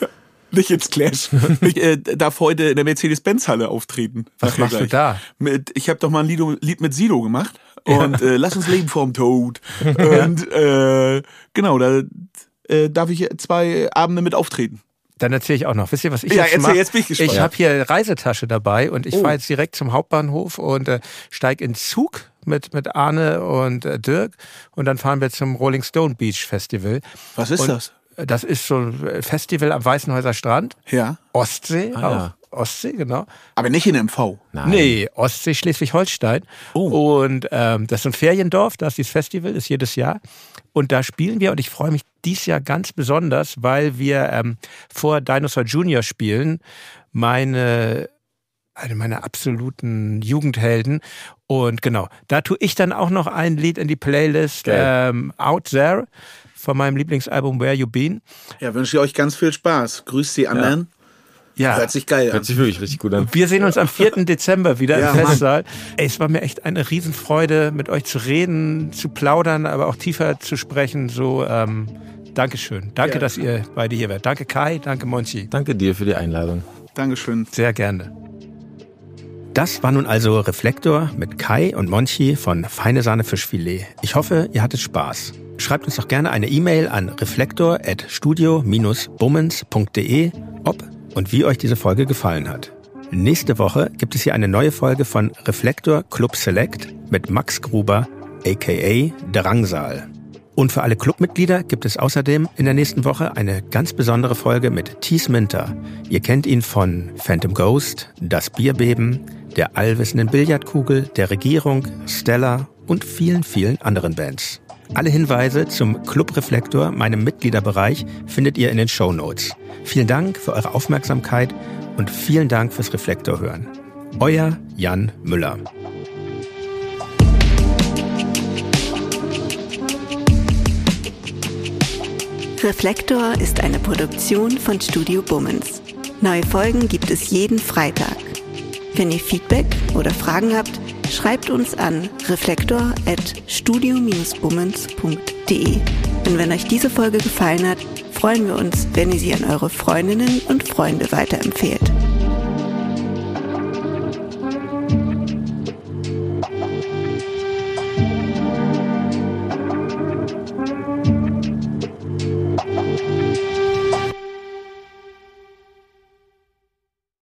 nicht ins Clash. Ich äh, darf heute in der Mercedes-Benz-Halle auftreten. Was machst du gleich. da? Mit, ich habe doch mal ein Lied, Lied mit Sido gemacht. Und äh, lass uns leben vorm Tod. Und äh, genau, da äh, darf ich zwei Abende mit auftreten. Dann erzähle ich auch noch. Wisst ihr, was ich Ja, jetzt erzähl, mache? jetzt bin ich gespannt. Ich habe hier Reisetasche dabei und ich Oh. fahre jetzt direkt zum Hauptbahnhof und äh, steige in Zug mit, mit Arne und äh, Dirk und dann fahren wir zum Rolling Stone Beach Festival. Was ist und, das? Das ist so ein Festival am Weißenhäuser Strand. Ja. Ostsee Ah, auch. ja. Ostsee, genau. Aber nicht in MV. Nein. Nee, Ostsee, Schleswig-Holstein. Oh. Und ähm, das ist so ein Feriendorf, da ist dieses Festival, ist jedes Jahr. Und da spielen wir und ich freue mich dies Jahr ganz besonders, weil wir ähm, vor Dinosaur Junior spielen. Meine eine meiner absoluten Jugendhelden. Und genau, da tue ich dann auch noch ein Lied in die Playlist ähm, Out There von meinem Lieblingsalbum Where You Been. Ja, wünsche ich euch ganz viel Spaß. Grüßt die anderen. Ja. Hört sich geil an. Hört sich wirklich richtig gut an. Wir sehen uns am 4. Dezember wieder Ja, im. Festsaal. Ey, es war mir echt eine Riesenfreude, mit euch zu reden, zu plaudern, aber auch tiefer zu sprechen. So, ähm, Dankeschön. Danke, Ja. dass ihr beide hier wart. Danke Kai, danke Monchi. Danke dir für die Einladung. Dankeschön. Sehr gerne. Das war nun also Reflektor mit Kai und Monchi von Feine Sahne Fischfilet. Ich hoffe, ihr hattet Spaß. Schreibt uns doch gerne eine E-Mail an reflektor.studio-bummens.de, ob und wie euch diese Folge gefallen hat. Nächste Woche gibt es hier eine neue Folge von Reflektor Club Select mit Max Gruber, aka Drangsal. Und für alle Clubmitglieder gibt es außerdem in der nächsten Woche eine ganz besondere Folge mit Thies Minter. Ihr kennt ihn von Phantom Ghost, Das Bierbeben, der allwissenden Billardkugel, der Regierung, Stella und vielen, vielen anderen Bands. Alle Hinweise zum Club Reflektor, meinem Mitgliederbereich, findet ihr in den Show Notes. Vielen Dank für eure Aufmerksamkeit und vielen Dank fürs Reflektor hören. Euer Jan Müller. Reflektor ist eine Produktion von Studio Bummens. Neue Folgen gibt es jeden Freitag. Wenn ihr Feedback oder Fragen habt, schreibt uns an reflektor.studio-bummens.de. Und wenn euch diese Folge gefallen hat, freuen wir uns, wenn ihr sie an eure Freundinnen und Freunde weiterempfehlt.